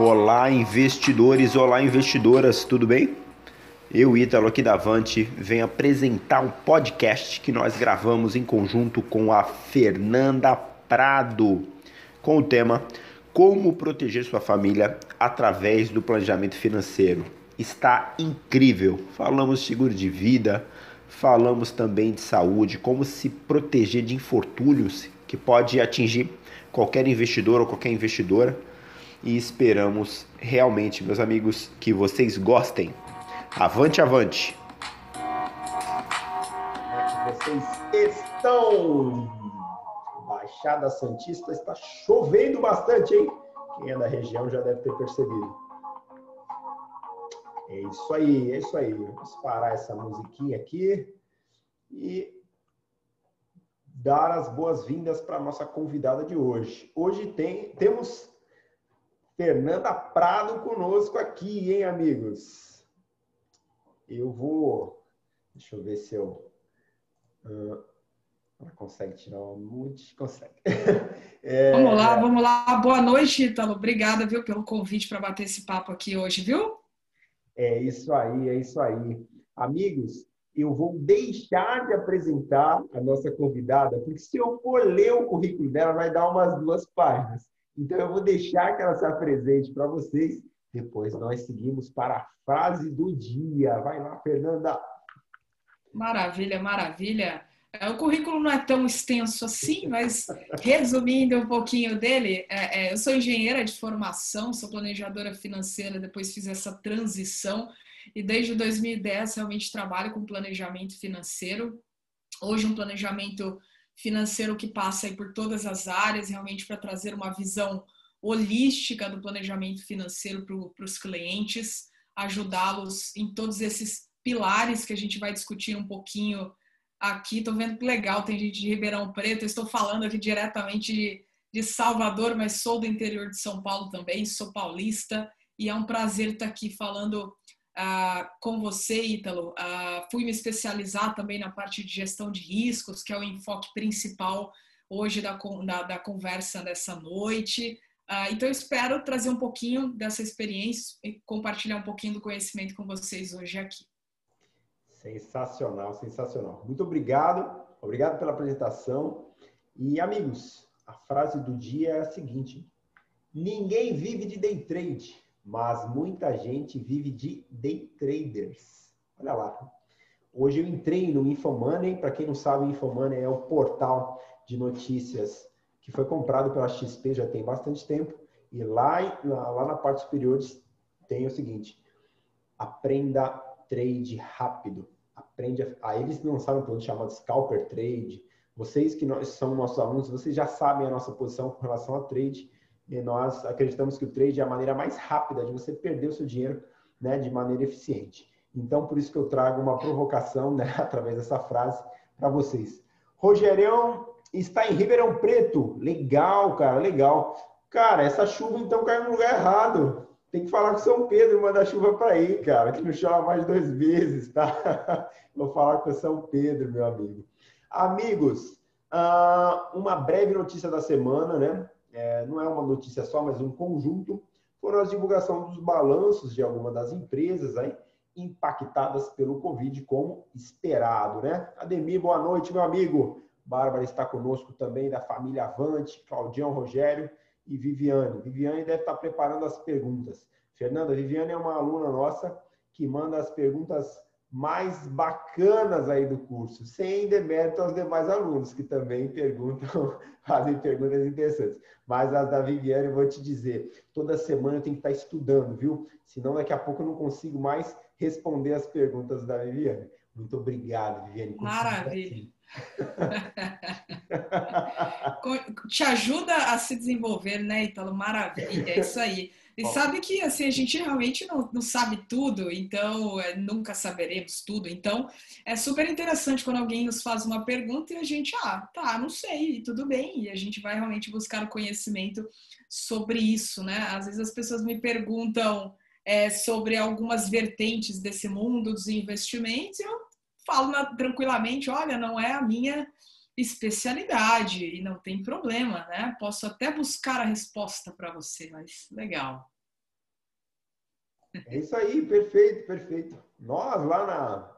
Olá, investidores, olá, investidoras, tudo bem? Eu, Ítalo, aqui da Avante, venho apresentar um podcast que nós gravamos em conjunto com a Fernanda Prado, com o tema Como proteger sua família através do planejamento financeiro. Está incrível! Falamos seguro de vida, falamos também de saúde, como se proteger de infortúnios que pode atingir qualquer investidor ou qualquer investidora e esperamos realmente, meus amigos, que vocês gostem. Avante, avante! Vocês estão? Baixada Santista está chovendo bastante, hein? Quem é da região já deve ter percebido. É isso aí, é isso aí. Vamos parar essa musiquinha aqui e dar as boas-vindas para a nossa convidada de hoje. Hoje tem, temos Fernanda Prado conosco aqui, hein, amigos? Eu vou. Deixa eu ver se eu. Uh, ela consegue tirar uma mute? Consegue. É... Vamos lá, vamos lá. Boa noite, Ítalo. Obrigada, viu, pelo convite para bater esse papo aqui hoje, viu? É isso aí, é isso aí. Amigos, eu vou deixar de apresentar a nossa convidada, porque se eu for ler o currículo dela, vai dar umas duas páginas. Então, eu vou deixar que ela se apresente para vocês. Depois nós seguimos para a frase do dia. Vai lá, Fernanda. Maravilha, maravilha. É, o currículo não é tão extenso assim, mas resumindo um pouquinho dele, é, é, eu sou engenheira de formação, sou planejadora financeira, depois fiz essa transição e desde 2010 realmente trabalho com planejamento financeiro. Hoje um planejamento financeiro que passa por todas as áreas, realmente para trazer uma visão holística do planejamento financeiro para os clientes, ajudá-los em todos esses pilares que a gente vai discutir um pouquinho aqui. Estou vendo que legal, tem gente de Ribeirão Preto, estou falando aqui diretamente de, de Salvador, mas sou do interior de São Paulo também, sou paulista, e é um prazer estar aqui falando ah, com você, Ítalo. Ah, fui me especializar também na parte de gestão de riscos, que é o enfoque principal hoje da, da, da conversa dessa noite. Ah, então, espero trazer um pouquinho dessa experiência e compartilhar um pouquinho do conhecimento com vocês hoje aqui. Sensacional, sensacional. Muito obrigado, obrigado pela apresentação. E, amigos, a frase do dia é a seguinte: ninguém vive de day trade mas muita gente vive de day traders. Olha lá. Hoje eu entrei no Infomoney, para quem não sabe, o Infomoney é o portal de notícias que foi comprado pela XP já tem bastante tempo. E lá, lá na parte superior tem o seguinte: aprenda trade rápido. Aprende a, a eles lançaram um produto chamado Scalper Trade. Vocês que são nossos alunos, vocês já sabem a nossa posição com relação a trade. E nós acreditamos que o trade é a maneira mais rápida de você perder o seu dinheiro né, de maneira eficiente. Então, por isso que eu trago uma provocação né, através dessa frase para vocês. Rogerião está em Ribeirão Preto. Legal, cara, legal. Cara, essa chuva então caiu no lugar errado. Tem que falar com São Pedro, mandar chuva para aí, cara, que não chove mais dois meses, tá? Vou falar com São Pedro, meu amigo. Amigos, ah, uma breve notícia da semana, né? É, não é uma notícia só, mas um conjunto, foram as divulgação dos balanços de algumas das empresas aí, impactadas pelo Covid, como esperado, né? Ademir, boa noite, meu amigo. Bárbara está conosco também, da família Avante, Claudião, Rogério e Viviane. Viviane deve estar preparando as perguntas. Fernanda, Viviane é uma aluna nossa que manda as perguntas mais bacanas aí do curso, sem demérito aos demais alunos que também perguntam, fazem perguntas interessantes. Mas as da Viviane, eu vou te dizer, toda semana eu tenho que estar estudando, viu? Senão daqui a pouco eu não consigo mais responder as perguntas da Viviane. Muito obrigado, Viviane. Maravilha. Te ajuda a se desenvolver, né, Italo? Maravilha, é isso aí. E sabe que assim, a gente realmente não, não sabe tudo, então é, nunca saberemos tudo. Então é super interessante quando alguém nos faz uma pergunta e a gente, ah, tá, não sei, tudo bem. E a gente vai realmente buscar o conhecimento sobre isso, né? Às vezes as pessoas me perguntam é, sobre algumas vertentes desse mundo dos investimentos e eu falo tranquilamente, olha, não é a minha especialidade e não tem problema, né? Posso até buscar a resposta para você, mas legal. É isso aí, perfeito, perfeito. Nós lá na,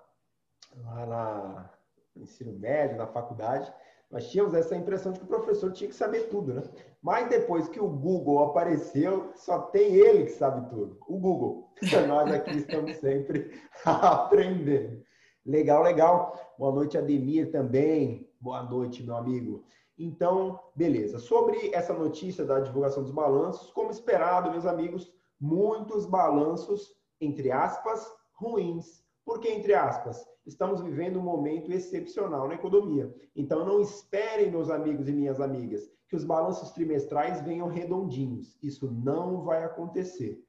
lá na no ensino médio, na faculdade, nós tínhamos essa impressão de que o professor tinha que saber tudo, né? Mas depois que o Google apareceu, só tem ele que sabe tudo. O Google. Nós aqui estamos sempre aprendendo. Legal, legal. Boa noite, Ademir, também. Boa noite, meu amigo. Então, beleza. Sobre essa notícia da divulgação dos balanços, como esperado, meus amigos, muitos balanços, entre aspas, ruins. Por que entre aspas? Estamos vivendo um momento excepcional na economia. Então, não esperem, meus amigos e minhas amigas, que os balanços trimestrais venham redondinhos. Isso não vai acontecer.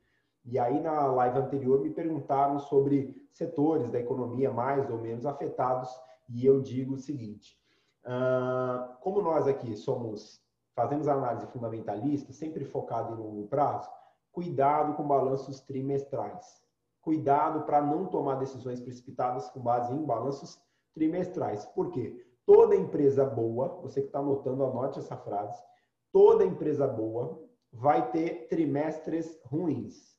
E aí, na live anterior, me perguntaram sobre setores da economia mais ou menos afetados, e eu digo o seguinte: como nós aqui somos, fazemos análise fundamentalista, sempre focado em longo prazo, cuidado com balanços trimestrais. Cuidado para não tomar decisões precipitadas com base em balanços trimestrais. Por quê? Toda empresa boa, você que está anotando, anote essa frase. Toda empresa boa vai ter trimestres ruins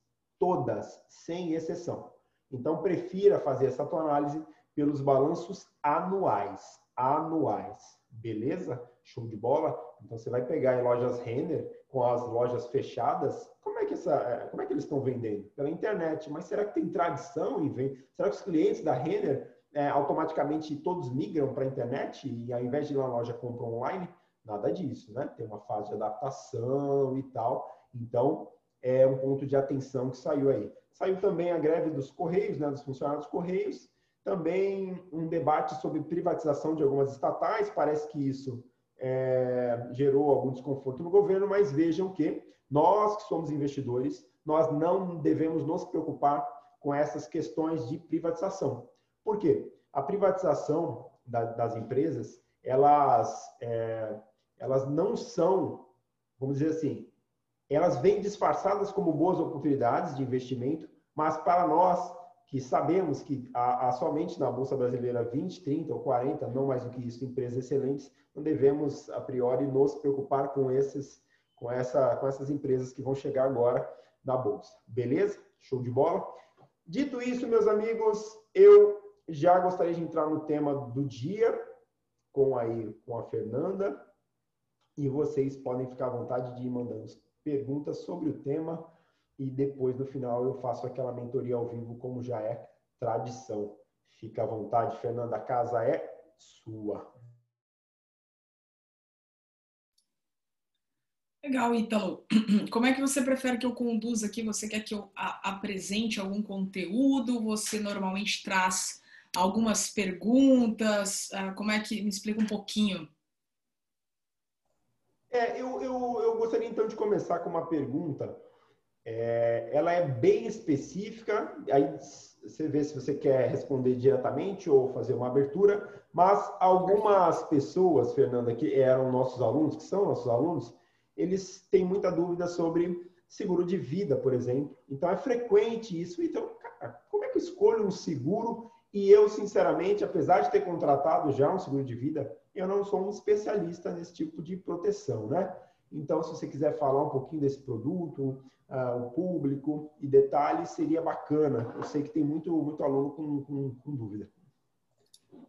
todas, sem exceção. Então, prefira fazer essa tua análise pelos balanços anuais. Anuais. Beleza? Show de bola? Então, você vai pegar em lojas Renner, com as lojas fechadas, como é que, essa, é, como é que eles estão vendendo? Pela internet. Mas será que tem tradição em vender? Será que os clientes da Renner é, automaticamente todos migram para a internet e ao invés de ir na loja compram online? Nada disso, né? Tem uma fase de adaptação e tal. Então, é um ponto de atenção que saiu aí. Saiu também a greve dos Correios, né, dos funcionários dos Correios, também um debate sobre privatização de algumas estatais, parece que isso é, gerou algum desconforto no governo, mas vejam que nós que somos investidores, nós não devemos nos preocupar com essas questões de privatização. Por quê? A privatização da, das empresas, elas, é, elas não são, vamos dizer assim, elas vêm disfarçadas como boas oportunidades de investimento, mas para nós que sabemos que há, há, somente na Bolsa Brasileira 20, 30 ou 40, não mais do que isso, empresas excelentes, não devemos, a priori, nos preocupar com, esses, com, essa, com essas empresas que vão chegar agora na Bolsa. Beleza? Show de bola? Dito isso, meus amigos, eu já gostaria de entrar no tema do dia com, aí, com a Fernanda e vocês podem ficar à vontade de ir mandando perguntas sobre o tema e depois, no final, eu faço aquela mentoria ao vivo, como já é tradição. Fica à vontade, Fernanda, a casa é sua. Legal, Ítalo. Como é que você prefere que eu conduza aqui? Você quer que eu apresente algum conteúdo? Você normalmente traz algumas perguntas? Ah, como é que me explica um pouquinho? É, eu, eu, eu gostaria então de começar com uma pergunta. É, ela é bem específica, aí você vê se você quer responder diretamente ou fazer uma abertura, mas algumas pessoas, Fernanda, que eram nossos alunos, que são nossos alunos, eles têm muita dúvida sobre seguro de vida, por exemplo. Então é frequente isso. Então, cara, como é que eu escolho um seguro? E eu, sinceramente, apesar de ter contratado já um seguro de vida, eu não sou um especialista nesse tipo de proteção, né? Então, se você quiser falar um pouquinho desse produto, uh, o público e detalhes, seria bacana. Eu sei que tem muito, muito aluno com, com, com dúvida.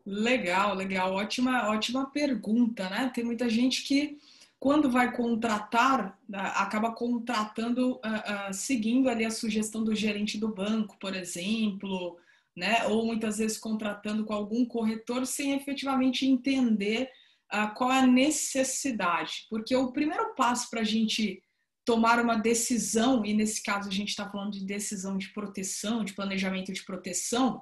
Legal, legal. Ótima, ótima pergunta, né? Tem muita gente que, quando vai contratar, acaba contratando, uh, uh, seguindo ali a sugestão do gerente do banco, por exemplo, né? Ou muitas vezes contratando com algum corretor sem efetivamente entender uh, qual é a necessidade. Porque o primeiro passo para a gente tomar uma decisão, e nesse caso a gente está falando de decisão de proteção, de planejamento de proteção,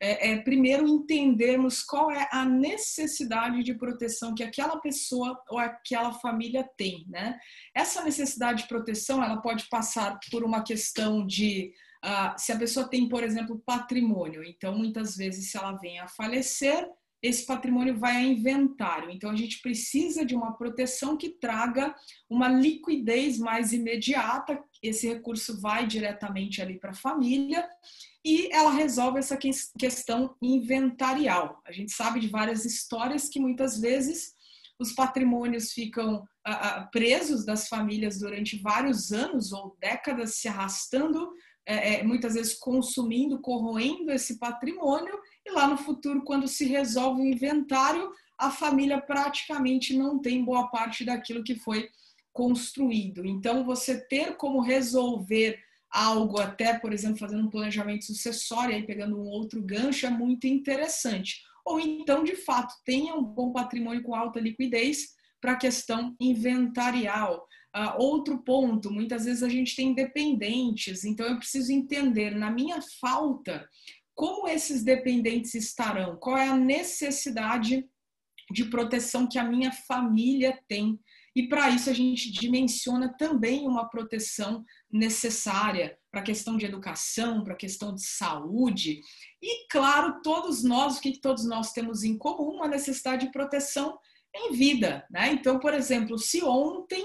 é, é, primeiro entendermos qual é a necessidade de proteção que aquela pessoa ou aquela família tem, né? Essa necessidade de proteção, ela pode passar por uma questão de ah, se a pessoa tem, por exemplo, patrimônio, então muitas vezes, se ela vem a falecer, esse patrimônio vai a inventário. Então, a gente precisa de uma proteção que traga uma liquidez mais imediata. Esse recurso vai diretamente ali para a família e ela resolve essa questão inventarial. A gente sabe de várias histórias que muitas vezes os patrimônios ficam presos das famílias durante vários anos ou décadas se arrastando é, é, muitas vezes consumindo, corroendo esse patrimônio, e lá no futuro, quando se resolve o inventário, a família praticamente não tem boa parte daquilo que foi construído. Então, você ter como resolver algo, até, por exemplo, fazendo um planejamento sucessório, aí pegando um outro gancho, é muito interessante. Ou então, de fato, tenha um bom patrimônio com alta liquidez para a questão inventarial. Uh, outro ponto, muitas vezes a gente tem dependentes, então eu preciso entender, na minha falta, como esses dependentes estarão, qual é a necessidade de proteção que a minha família tem. E para isso a gente dimensiona também uma proteção necessária para a questão de educação, para a questão de saúde. E, claro, todos nós, o que todos nós temos em comum? Uma necessidade de proteção em vida. Né? Então, por exemplo, se ontem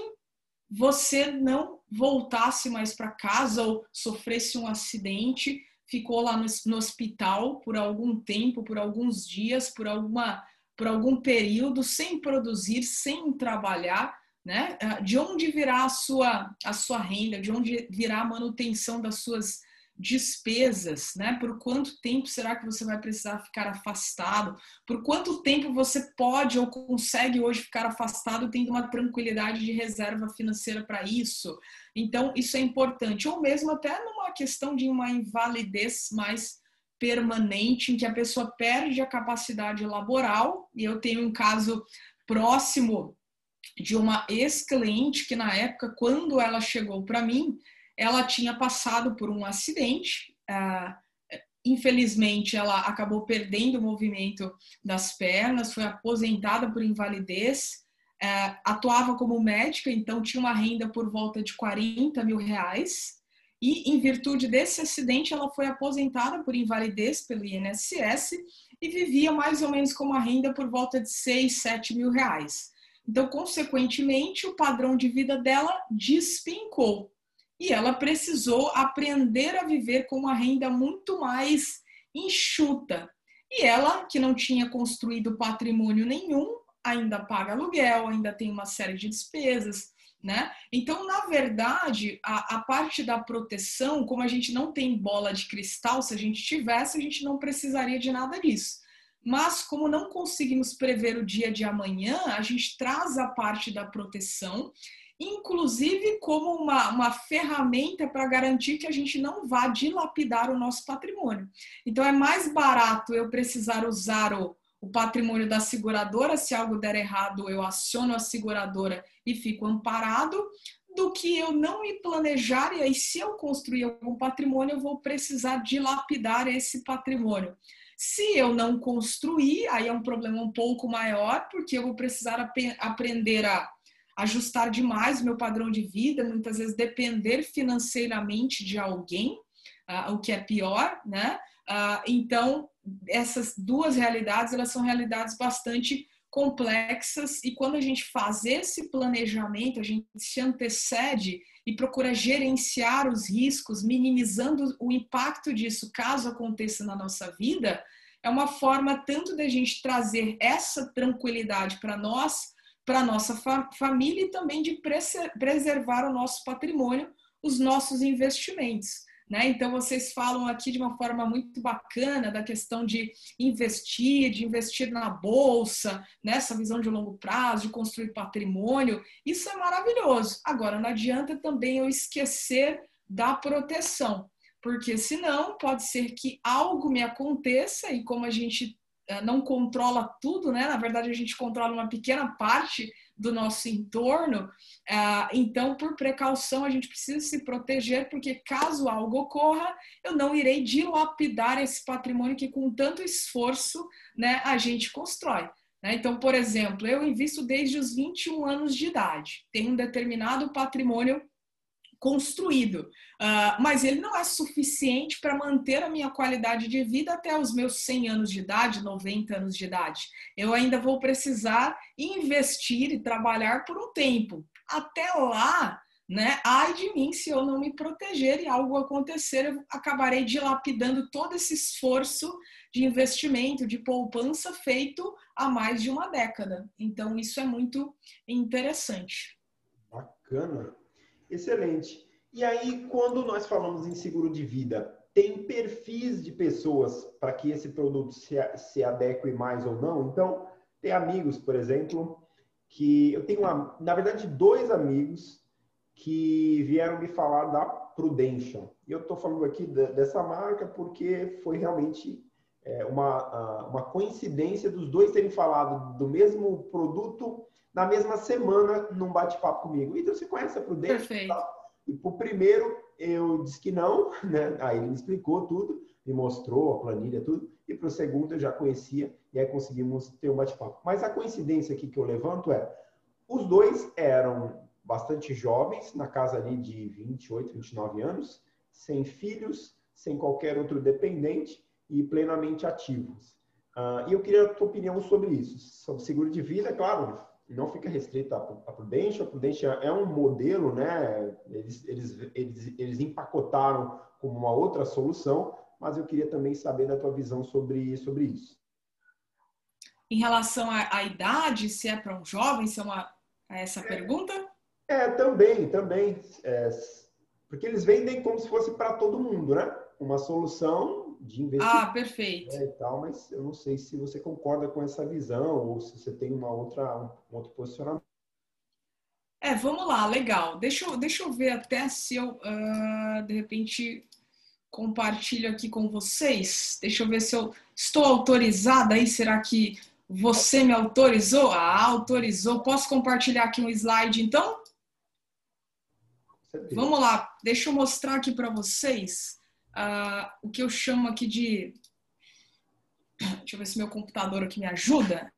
você não voltasse mais para casa ou sofresse um acidente, ficou lá no, no hospital por algum tempo, por alguns dias, por alguma por algum período sem produzir, sem trabalhar, né? Ah, de onde virá a sua, a sua renda, de onde virá a manutenção das suas despesas, né? Por quanto tempo será que você vai precisar ficar afastado? Por quanto tempo você pode ou consegue hoje ficar afastado tendo uma tranquilidade de reserva financeira para isso? Então, isso é importante. Ou mesmo até numa questão de uma invalidez mais permanente em que a pessoa perde a capacidade laboral. E eu tenho um caso próximo de uma ex-cliente que, na época, quando ela chegou para mim, ela tinha passado por um acidente. Ah, infelizmente, ela acabou perdendo o movimento das pernas, foi aposentada por invalidez. Ah, atuava como médica, então tinha uma renda por volta de 40 mil reais e, em virtude desse acidente, ela foi aposentada por invalidez pelo INSS e vivia mais ou menos com uma renda por volta de 6, 7 mil reais. Então, consequentemente, o padrão de vida dela despencou e ela precisou aprender a viver com uma renda muito mais enxuta. E ela, que não tinha construído patrimônio nenhum, ainda paga aluguel, ainda tem uma série de despesas, né? Então, na verdade, a, a, parte da proteção, como a gente não tem bola de cristal, se a gente tivesse, a gente não precisaria de nada disso. Mas, como não conseguimos prever o dia de amanhã, a gente traz a parte da proteção, inclusive como uma, uma ferramenta para garantir que a gente não vá dilapidar o nosso patrimônio. Então, é mais barato eu precisar usar o o patrimônio da seguradora, se algo der errado, eu aciono a seguradora e fico amparado, do que eu não me planejar e aí se eu construir algum patrimônio, eu vou precisar dilapidar esse patrimônio. Se eu não construir, aí é um problema um pouco maior, porque eu vou precisar ap aprender a ajustar demais o meu padrão de vida, muitas vezes depender financeiramente de alguém, uh, o que é pior, né? Uh, então, essas duas realidades, elas são realidades bastante complexas e quando a gente faz esse planejamento, a gente se antecede e procura gerenciar os riscos, minimizando o impacto disso caso aconteça na nossa vida, é uma forma tanto da gente trazer essa tranquilidade para nós, para nossa fa família e também de preservar o nosso patrimônio, os nossos investimentos. Né? Então, vocês falam aqui de uma forma muito bacana da questão de investir, de investir na bolsa, nessa visão de longo prazo, de construir patrimônio. Isso é maravilhoso. Agora, não adianta também eu esquecer da proteção, porque senão pode ser que algo me aconteça e como a gente não controla tudo, né? Na verdade, a gente controla uma pequena parte do nosso entorno. Ah, então, por precaução, a gente precisa se proteger, porque caso algo ocorra, eu não irei dilapidar esse patrimônio que, com tanto esforço, né, a gente constrói. Né? Então, por exemplo, eu invisto desde os 21 anos de idade, tenho um determinado patrimônio construído, uh, mas ele não é suficiente para manter a minha qualidade de vida até os meus 100 anos de idade, 90 anos de idade. Eu ainda vou precisar investir e trabalhar por um tempo. Até lá, né? Ai de mim se eu não me proteger e algo acontecer, eu acabarei dilapidando todo esse esforço de investimento, de poupança feito há mais de uma década. Então, isso é muito interessante. Bacana. Excelente. E aí, quando nós falamos em seguro de vida, tem perfis de pessoas para que esse produto se, se adeque mais ou não? Então, tem amigos, por exemplo, que eu tenho, uma, na verdade, dois amigos que vieram me falar da Prudential. E eu estou falando aqui dessa marca porque foi realmente é, uma, uma coincidência dos dois terem falado do mesmo produto na mesma semana num bate-papo comigo. Então, você conhece a Prudential? Perfeito. E para o primeiro, eu disse que não, né? Aí ele me explicou tudo, me mostrou a planilha, tudo. E para o segundo, eu já conhecia, e aí conseguimos ter um bate-papo. Mas a coincidência aqui que eu levanto é: os dois eram bastante jovens, na casa ali de 28, 29 anos, sem filhos, sem qualquer outro dependente e plenamente ativos. Uh, e eu queria a tua opinião sobre isso, sobre seguro de vida, claro, não fica restrita à Prudential. A Prudential é um modelo, né? Eles, eles, eles, eles empacotaram como uma outra solução, mas eu queria também saber da tua visão sobre, sobre isso. Em relação à, à idade, se é para um jovem, se é uma é essa é, pergunta? É, também, também. É, porque eles vendem como se fosse para todo mundo, né? Uma solução de investimento. Ah, perfeito. Né, e tal, mas eu não sei se você concorda com essa visão ou se você tem uma outra, um outro posicionamento. É, vamos lá, legal. Deixa eu, deixa eu ver até se eu, uh, de repente, compartilho aqui com vocês. Deixa eu ver se eu estou autorizada aí. Será que você me autorizou? Ah, autorizou. Posso compartilhar aqui um slide, então? Vamos lá. Deixa eu mostrar aqui para vocês uh, o que eu chamo aqui de. Deixa eu ver se meu computador aqui me ajuda.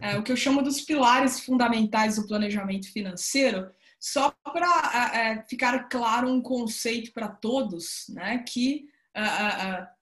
É, o que eu chamo dos pilares fundamentais do planejamento financeiro, só para é, ficar claro um conceito para todos, né? Que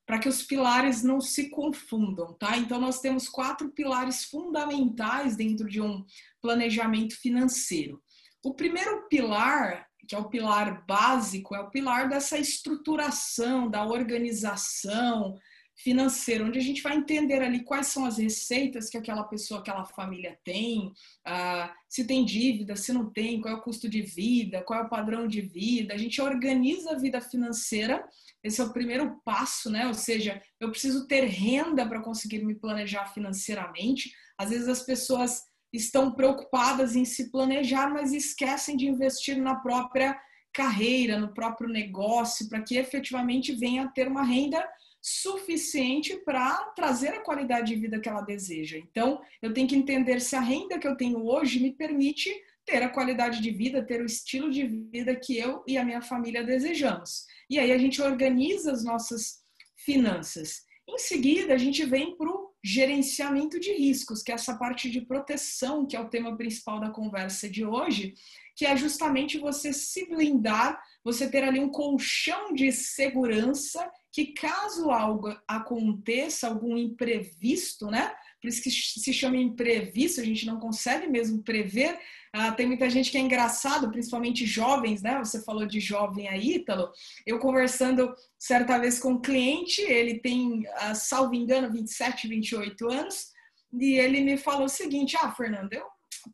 para que os pilares não se confundam, tá? Então nós temos quatro pilares fundamentais dentro de um planejamento financeiro. O primeiro pilar que é o pilar básico, é o pilar dessa estruturação, da organização financeira, onde a gente vai entender ali quais são as receitas que aquela pessoa, aquela família tem, uh, se tem dívida, se não tem, qual é o custo de vida, qual é o padrão de vida. A gente organiza a vida financeira, esse é o primeiro passo, né? Ou seja, eu preciso ter renda para conseguir me planejar financeiramente. Às vezes as pessoas estão preocupadas em se planejar, mas esquecem de investir na própria carreira, no próprio negócio, para que efetivamente venha a ter uma renda suficiente para trazer a qualidade de vida que ela deseja. Então, eu tenho que entender se a renda que eu tenho hoje me permite ter a qualidade de vida, ter o estilo de vida que eu e a minha família desejamos. E aí a gente organiza as nossas finanças. Em seguida, a gente vem para o gerenciamento de riscos, que é essa parte de proteção, que é o tema principal da conversa de hoje, que é justamente você se blindar, você ter ali um colchão de segurança que caso algo aconteça, algum imprevisto, né? Por isso que se chama imprevisto, a gente não consegue mesmo prever. Ah, tem muita gente que é engraçado, principalmente jovens, né? Você falou de jovem aí, Ítalo. Eu conversando certa vez com um cliente, ele tem, ah, salvo engano, 27, 28 anos, e ele me falou o seguinte: Ah, Fernando, eu,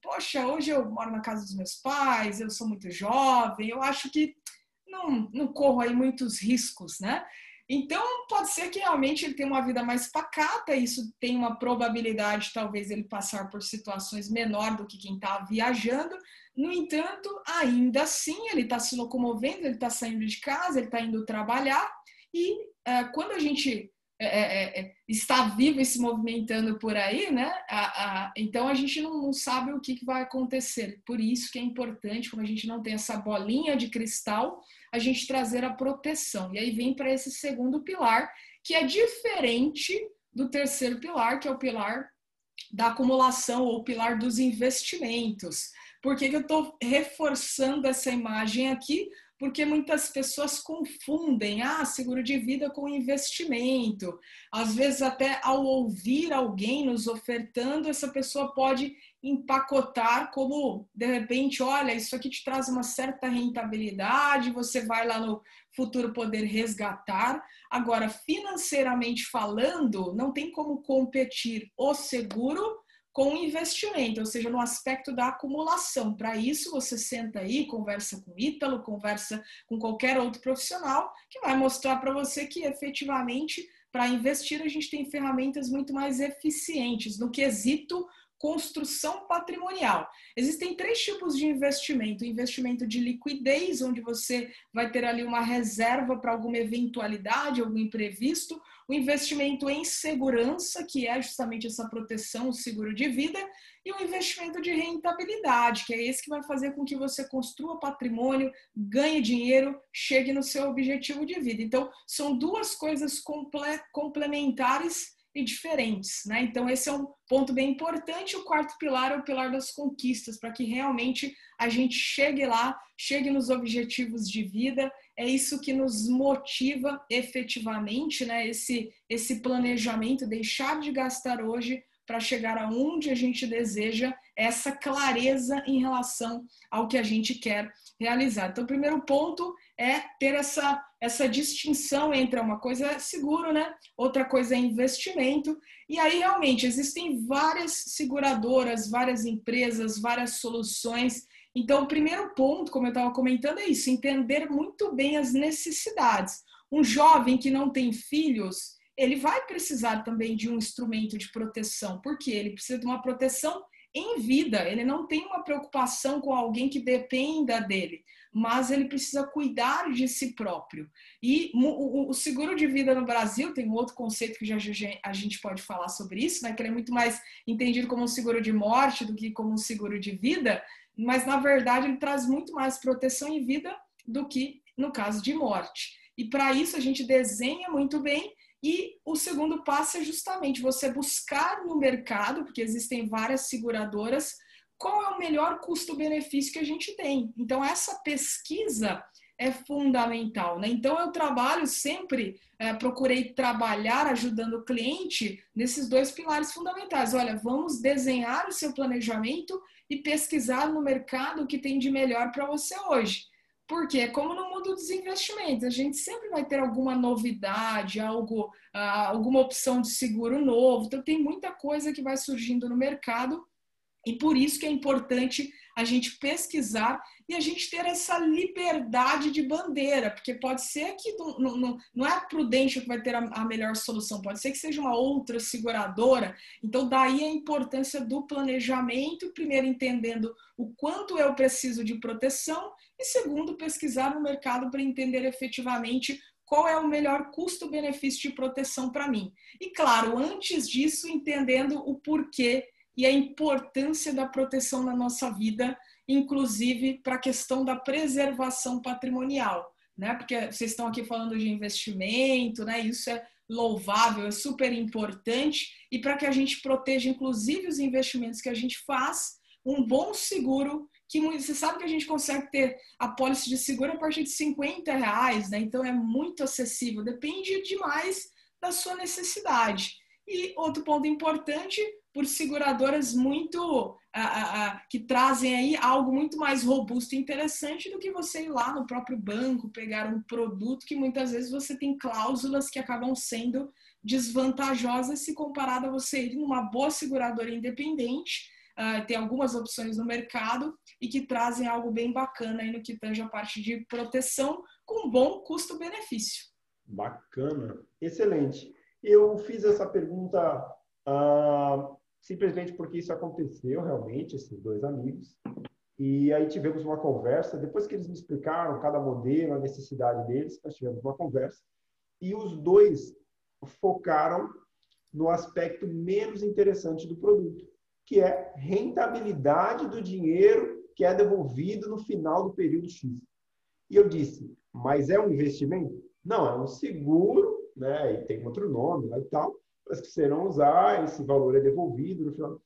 poxa, hoje eu moro na casa dos meus pais, eu sou muito jovem, eu acho que não, não corro aí muitos riscos, né? Então, pode ser que realmente ele tenha uma vida mais pacata, isso tem uma probabilidade, talvez, ele passar por situações menor do que quem está viajando. No entanto, ainda assim, ele está se locomovendo, ele está saindo de casa, ele está indo trabalhar, e é, quando a gente é, é, é, está vivo e se movimentando por aí, né? A, a, então a gente não, não sabe o que, que, vai acontecer. Por isso que é importante, como a gente não tem essa bolinha de cristal, a gente trazer a proteção. E aí vem para esse segundo pilar, que é diferente do terceiro pilar, que é o pilar da acumulação ou pilar dos investimentos. Por que, que eu estou reforçando essa imagem aqui? Porque muitas pessoas confundem ah, seguro de vida com investimento. Às vezes, até ao ouvir alguém nos ofertando, essa pessoa pode empacotar como, de repente, olha, isso aqui te traz uma certa rentabilidade, você vai lá no futuro poder resgatar. Agora, financeiramente falando, não tem como competir o seguro com o investimento, ou seja, no aspecto da acumulação. Para isso, você senta aí, conversa com o Ítalo, conversa com qualquer outro profissional que vai mostrar para você que efetivamente para investir a gente tem ferramentas muito mais eficientes no quesito construção patrimonial. Existem três tipos de investimento: investimento de liquidez, onde você vai ter ali uma reserva para alguma eventualidade, algum imprevisto, o investimento em segurança, que é justamente essa proteção, o seguro de vida, e o investimento de rentabilidade, que é esse que vai fazer com que você construa patrimônio, ganhe dinheiro, chegue no seu objetivo de vida. Então, são duas coisas complementares e diferentes, né? Então esse é um ponto bem importante. O quarto pilar é o pilar das conquistas, para que realmente a gente chegue lá, chegue nos objetivos de vida. É isso que nos motiva efetivamente, né? Esse esse planejamento, deixar de gastar hoje para chegar aonde a gente deseja, essa clareza em relação ao que a gente quer realizar. Então, o primeiro ponto é ter essa, essa distinção entre uma coisa é seguro, né? Outra coisa é investimento. E aí, realmente, existem várias seguradoras, várias empresas, várias soluções. Então, o primeiro ponto, como eu estava comentando, é isso: entender muito bem as necessidades. Um jovem que não tem filhos, ele vai precisar também de um instrumento de proteção, porque ele precisa de uma proteção em vida, ele não tem uma preocupação com alguém que dependa dele, mas ele precisa cuidar de si próprio. E o, seguro de vida no Brasil tem um outro conceito que já, a gente pode falar sobre isso, né? Que ele é muito mais entendido como um seguro de morte do que como um seguro de vida, mas na verdade ele traz muito mais proteção em vida do que no caso de morte. E para isso a gente desenha muito bem e o segundo passo é justamente você buscar no mercado, porque existem várias seguradoras, qual é o melhor custo-benefício que a gente tem. Então, essa pesquisa é fundamental. Né? Então, eu trabalho sempre, é, procurei trabalhar ajudando o cliente nesses dois pilares fundamentais. Olha, vamos desenhar o seu planejamento e pesquisar no mercado o que tem de melhor para você hoje. Porque é como no mundo dos investimentos, a gente sempre vai ter alguma novidade, algo, ah, alguma opção de seguro novo. Então tem muita coisa que vai surgindo no mercado e por isso que é importante a gente pesquisar e a gente ter essa liberdade de bandeira, porque pode ser que não, não, não é a Prudential que vai ter a, a, melhor solução, pode ser que seja uma outra seguradora. Então, daí a importância do planejamento, primeiro entendendo o quanto eu preciso de proteção e segundo, pesquisar no mercado para entender efetivamente qual é o melhor custo-benefício de proteção para mim. E claro, antes disso, entendendo o porquê e a importância da proteção na nossa vida, inclusive para a questão da preservação patrimonial, né? Porque vocês estão aqui falando de investimento, né? Isso é louvável, é super importante e para que a gente proteja inclusive os investimentos que a gente faz, um bom seguro que você sabe que a gente consegue ter a pólice de seguro a partir de 50 reais, né? Então é muito acessível, depende demais da sua necessidade. E outro ponto importante, por seguradoras muito que trazem aí algo muito mais robusto e interessante do que você ir lá no próprio banco pegar um produto que muitas vezes você tem cláusulas que acabam sendo desvantajosas se comparado a você ir numa boa seguradora independente uh, tem algumas opções no mercado e que trazem algo bem bacana aí no que tange a parte de proteção com bom custo-benefício. Bacana, excelente. Eu fiz essa pergunta uh, simplesmente porque isso aconteceu realmente, esses dois amigos. E aí tivemos uma conversa, depois que eles me explicaram cada modelo, a necessidade deles, nós tivemos uma conversa. E os dois focaram no aspecto menos interessante do produto que é rentabilidade do dinheiro que é devolvido no final do período X. E eu disse, mas é um investimento? Não, é um seguro, né? E tem outro nome né, e tal, que serão usar, esse valor é devolvido no final.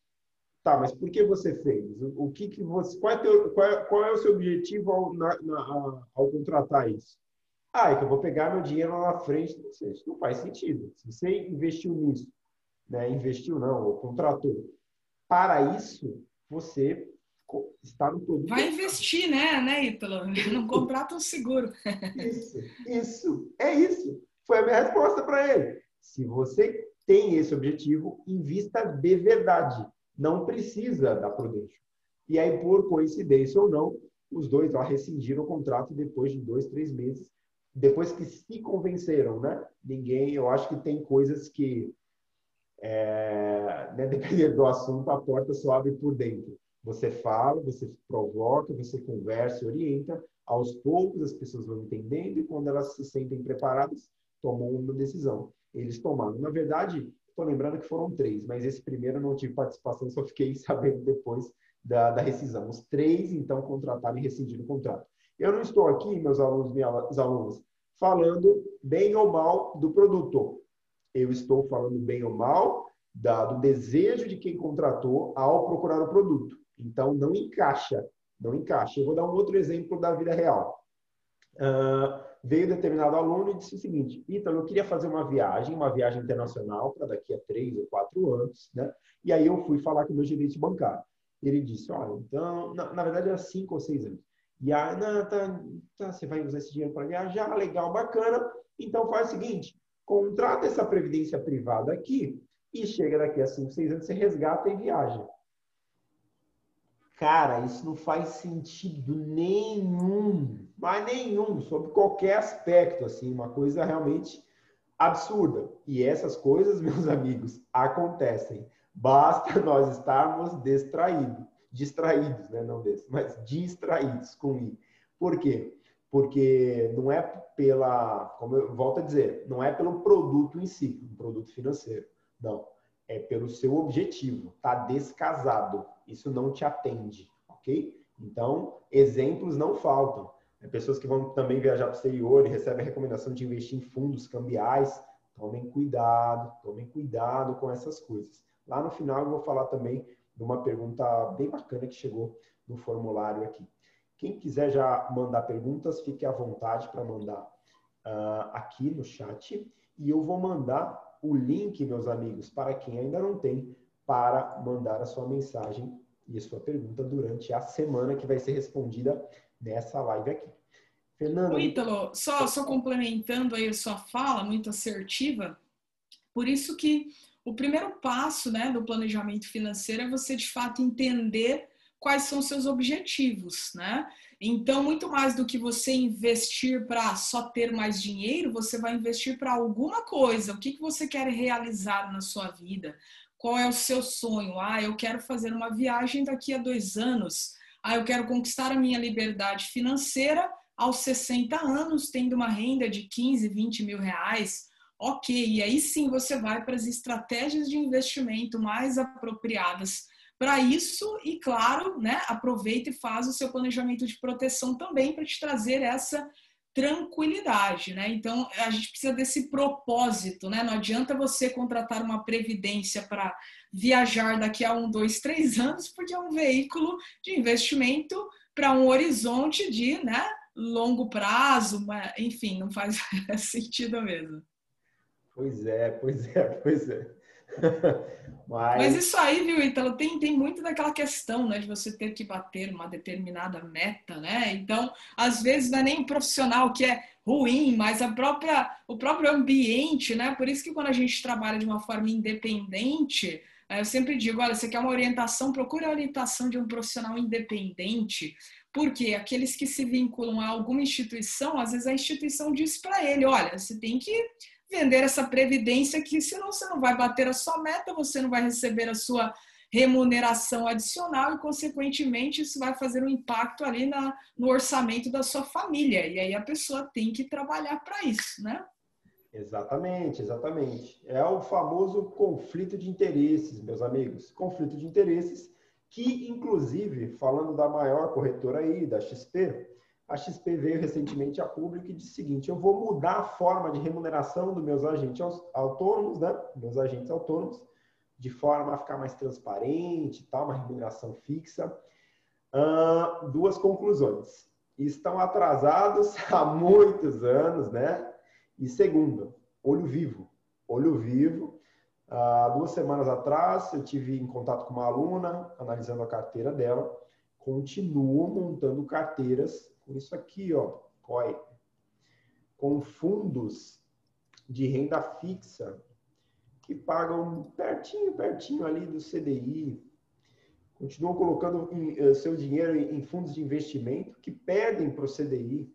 Tá, mas por que você fez? O que que você, qual é, teu, qual é, qual é o seu objetivo ao, na, na, ao contratar isso? Ah, é que eu vou pegar meu dinheiro lá na frente. Não sei, isso não faz sentido. Se você investiu nisso, né? Investiu não, ou contratou para isso, você está no produto. Vai investir, né, né, Ítalo? Não contrata um seguro. isso, isso, é isso. Foi a minha resposta para ele. Se você tem esse objetivo, invista de verdade. não precisa da Prudential. E aí, por coincidência ou não, os dois lá rescindiram o contrato depois de dois, três meses, depois que se convenceram, né? Ninguém, eu acho que tem coisas que, é, né, dependendo do assunto, a porta só abre por dentro. Você fala, você provoca, você conversa, orienta. Aos poucos as pessoas vão entendendo e quando elas se sentem preparadas, tomam uma decisão. Eles tomaram. Na verdade, estou lembrando que foram três, mas esse primeiro eu não tive participação, só fiquei sabendo depois da, da rescisão. Os três, então, contrataram e rescindiram o contrato. Eu não estou aqui, meus alunos, minhas alunas, falando bem ou mal do produto. Eu estou falando bem ou mal do desejo de quem contratou ao procurar o produto. Então, não encaixa, não encaixa. Eu vou dar um outro exemplo da vida real. Uh, veio determinado aluno e disse o seguinte: Ítalo, eu queria fazer uma viagem, uma viagem internacional para daqui a três ou quatro anos, né? E aí eu fui falar com o meu gerente bancário. Ele disse: Olha, então, na, na verdade era cinco ou seis anos. E aí, não, tá, tá, você vai usar esse dinheiro para viajar, legal, bacana. Então faz o seguinte: contrata essa previdência privada aqui e chega daqui a cinco, seis anos, você resgata e viaja. Cara, isso não faz sentido nenhum, mas nenhum, sobre qualquer aspecto, assim, uma coisa realmente absurda. E essas coisas, meus amigos, acontecem. Basta nós estarmos distraídos, distraídos, né? Não desse, mas distraídos com I. Por quê? Porque não é pela, como eu volto a dizer, não é pelo produto em si, um produto financeiro. Não é pelo seu objetivo, está descasado. Isso não te atende, ok? Então, exemplos não faltam. É, pessoas que vão também viajar para o exterior e recebem a recomendação de investir em fundos cambiais, tomem cuidado, tomem cuidado com essas coisas. Lá no final eu vou falar também de uma pergunta bem bacana que chegou no formulário aqui. Quem quiser já mandar perguntas, fique à vontade para mandar uh, aqui no chat e eu vou mandar o link, meus amigos, para quem ainda não tem, para mandar a sua mensagem e a sua pergunta durante a semana que vai ser respondida nessa live aqui. Fernando. Ítalo, só, só complementando aí a sua fala, muito assertiva, por isso que o primeiro passo né, do planejamento financeiro é você de fato entender quais são seus objetivos, né? Então, muito mais do que você investir para só ter mais dinheiro, você vai investir para alguma coisa. O que, que você quer realizar na sua vida? Qual é o seu sonho? Ah, eu quero fazer uma viagem daqui a dois anos. Ah, eu quero conquistar a minha liberdade financeira aos 60 anos, tendo uma renda de 15, 20 mil reais. Ok, e aí sim você vai para as estratégias de investimento mais apropriadas para isso e, claro, né, aproveita e faz o seu planejamento de proteção também para te trazer essa tranquilidade, né? Então a gente precisa desse propósito, né? Não adianta você contratar uma previdência para viajar daqui a um, dois, três anos, porque é um veículo de investimento para um horizonte de, né? Longo prazo, enfim, não faz sentido mesmo. Pois é, pois é, pois é. Mas... Mas... isso aí, viu, Ítalo, tem, tem muito daquela questão, né, de você ter que bater uma determinada meta, né? Então, às vezes não é nem profissional que é ruim, mas a própria, o próprio ambiente, né? Por isso que quando a gente trabalha de uma forma independente, é, eu sempre digo, olha, você quer uma orientação, procure a orientação de um profissional independente, porque aqueles que se vinculam a alguma instituição, às vezes a instituição diz para ele, olha, você tem que vender essa previdência que senão você não vai bater a sua meta, você não vai receber a sua remuneração adicional e, consequentemente, isso vai fazer um impacto ali na, no orçamento da sua família. E aí a pessoa tem que trabalhar para isso, né? Exatamente, exatamente. É o famoso conflito de interesses, meus amigos. Conflito de interesses que, inclusive, falando da maior corretora aí, da XP, a XP veio recentemente a público e disse o seguinte: eu vou mudar a forma de remuneração dos meus agentes autônomos, né? Meus agentes autônomos, de forma a ficar mais transparente, tal, uma remuneração fixa. Uh, duas conclusões: estão atrasados há muitos anos, né? E segundo, olho vivo, olho vivo. Uh, duas semanas atrás, eu tive em contato com uma aluna, analisando a carteira dela, continuam montando carteiras com isso aqui, ó, COI, com fundos de renda fixa que pagam pertinho, pertinho ali do CDI, continuam colocando em, seu dinheiro em fundos de investimento que perdem para o CDI.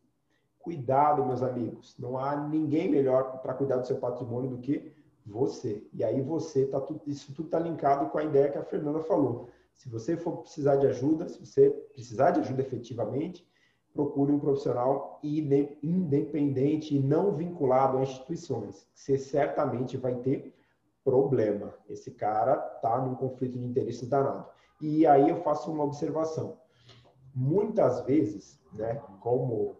Cuidado, meus amigos. Não há ninguém melhor para cuidar do seu patrimônio do que você. E aí você tá tudo, isso tudo está linkado com a ideia que a Fernanda falou. Se você for precisar de ajuda, se você precisar de ajuda efetivamente, procure um profissional independente e não vinculado a instituições. Você certamente vai ter problema. Esse cara está num conflito de interesses danado. E aí eu faço uma observação. Muitas vezes, né, como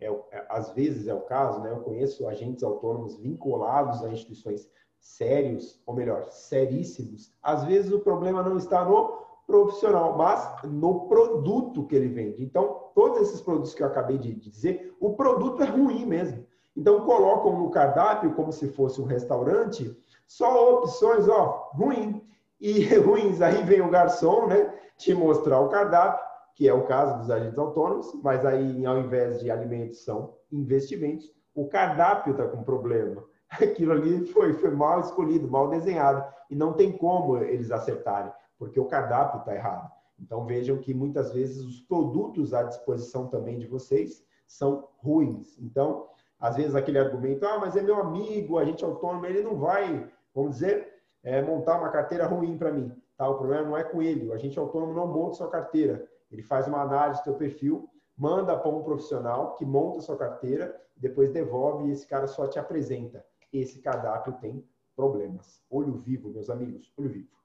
é, é, às vezes é o caso, né, eu conheço agentes autônomos vinculados a instituições sérios, ou melhor, seríssimos. Às vezes o problema não está no profissional, mas no produto que ele vende. Então, todos esses produtos que eu acabei de dizer, o produto é ruim mesmo. Então, colocam no cardápio como se fosse um restaurante, só opções, ó, ruim. E ruins, aí vem o garçom, né, te mostrar o cardápio, que é o caso dos agentes autônomos, mas aí, ao invés de alimentos, são investimentos. O cardápio está com problema. Aquilo ali foi, foi mal escolhido, mal desenhado. E não tem como eles acertarem porque o cardápio está errado. Então vejam que muitas vezes os produtos à disposição também de vocês são ruins. Então, às vezes aquele argumento, ah, mas é meu amigo, a gente é autônomo, ele não vai, vamos dizer, é, montar uma carteira ruim para mim. Tá? O problema não é com ele, o agente autônomo não monta sua carteira. Ele faz uma análise do seu perfil, manda para um profissional que monta sua carteira, depois devolve e esse cara só te apresenta. Esse cardápio tem problemas. Olho vivo, meus amigos, olho vivo.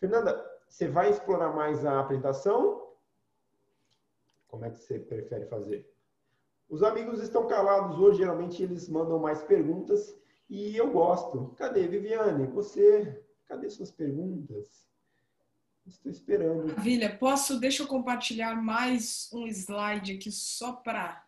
Fernanda, você vai explorar mais a apresentação? Como é que você prefere fazer? Os amigos estão calados hoje, geralmente eles mandam mais perguntas e eu gosto. Cadê, Viviane? Você, cadê suas perguntas? Estou esperando. Maravilha, posso, deixa eu compartilhar mais um slide aqui só para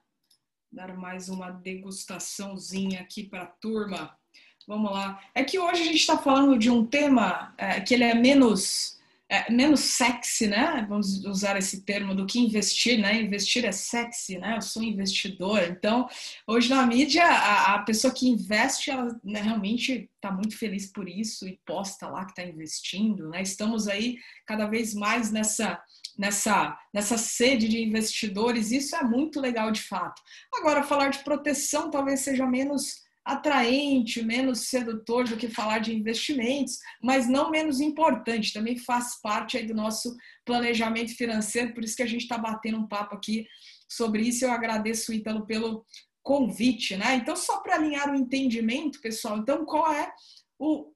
dar mais uma degustaçãozinha aqui para a turma. Vamos lá. É que hoje a gente está falando de um tema é, que ele é menos é, menos sexy, né? Vamos usar esse termo do que investir, né? Investir é sexy, né? Eu sou investidor. Então, hoje na mídia, a, a pessoa que investe, ela né, realmente está muito feliz por isso e posta lá que está investindo, né? Estamos aí cada vez mais nessa nessa, nessa sede de investidores, isso é muito legal de fato. Agora, falar de proteção talvez seja menos atraente, menos sedutor do que falar de investimentos, mas não menos importante, também faz parte aí do nosso planejamento financeiro, por isso que a gente está batendo um papo aqui sobre isso. Eu agradeço, Ítalo, pelo convite, né? Então, só para alinhar o entendimento, pessoal, então qual é o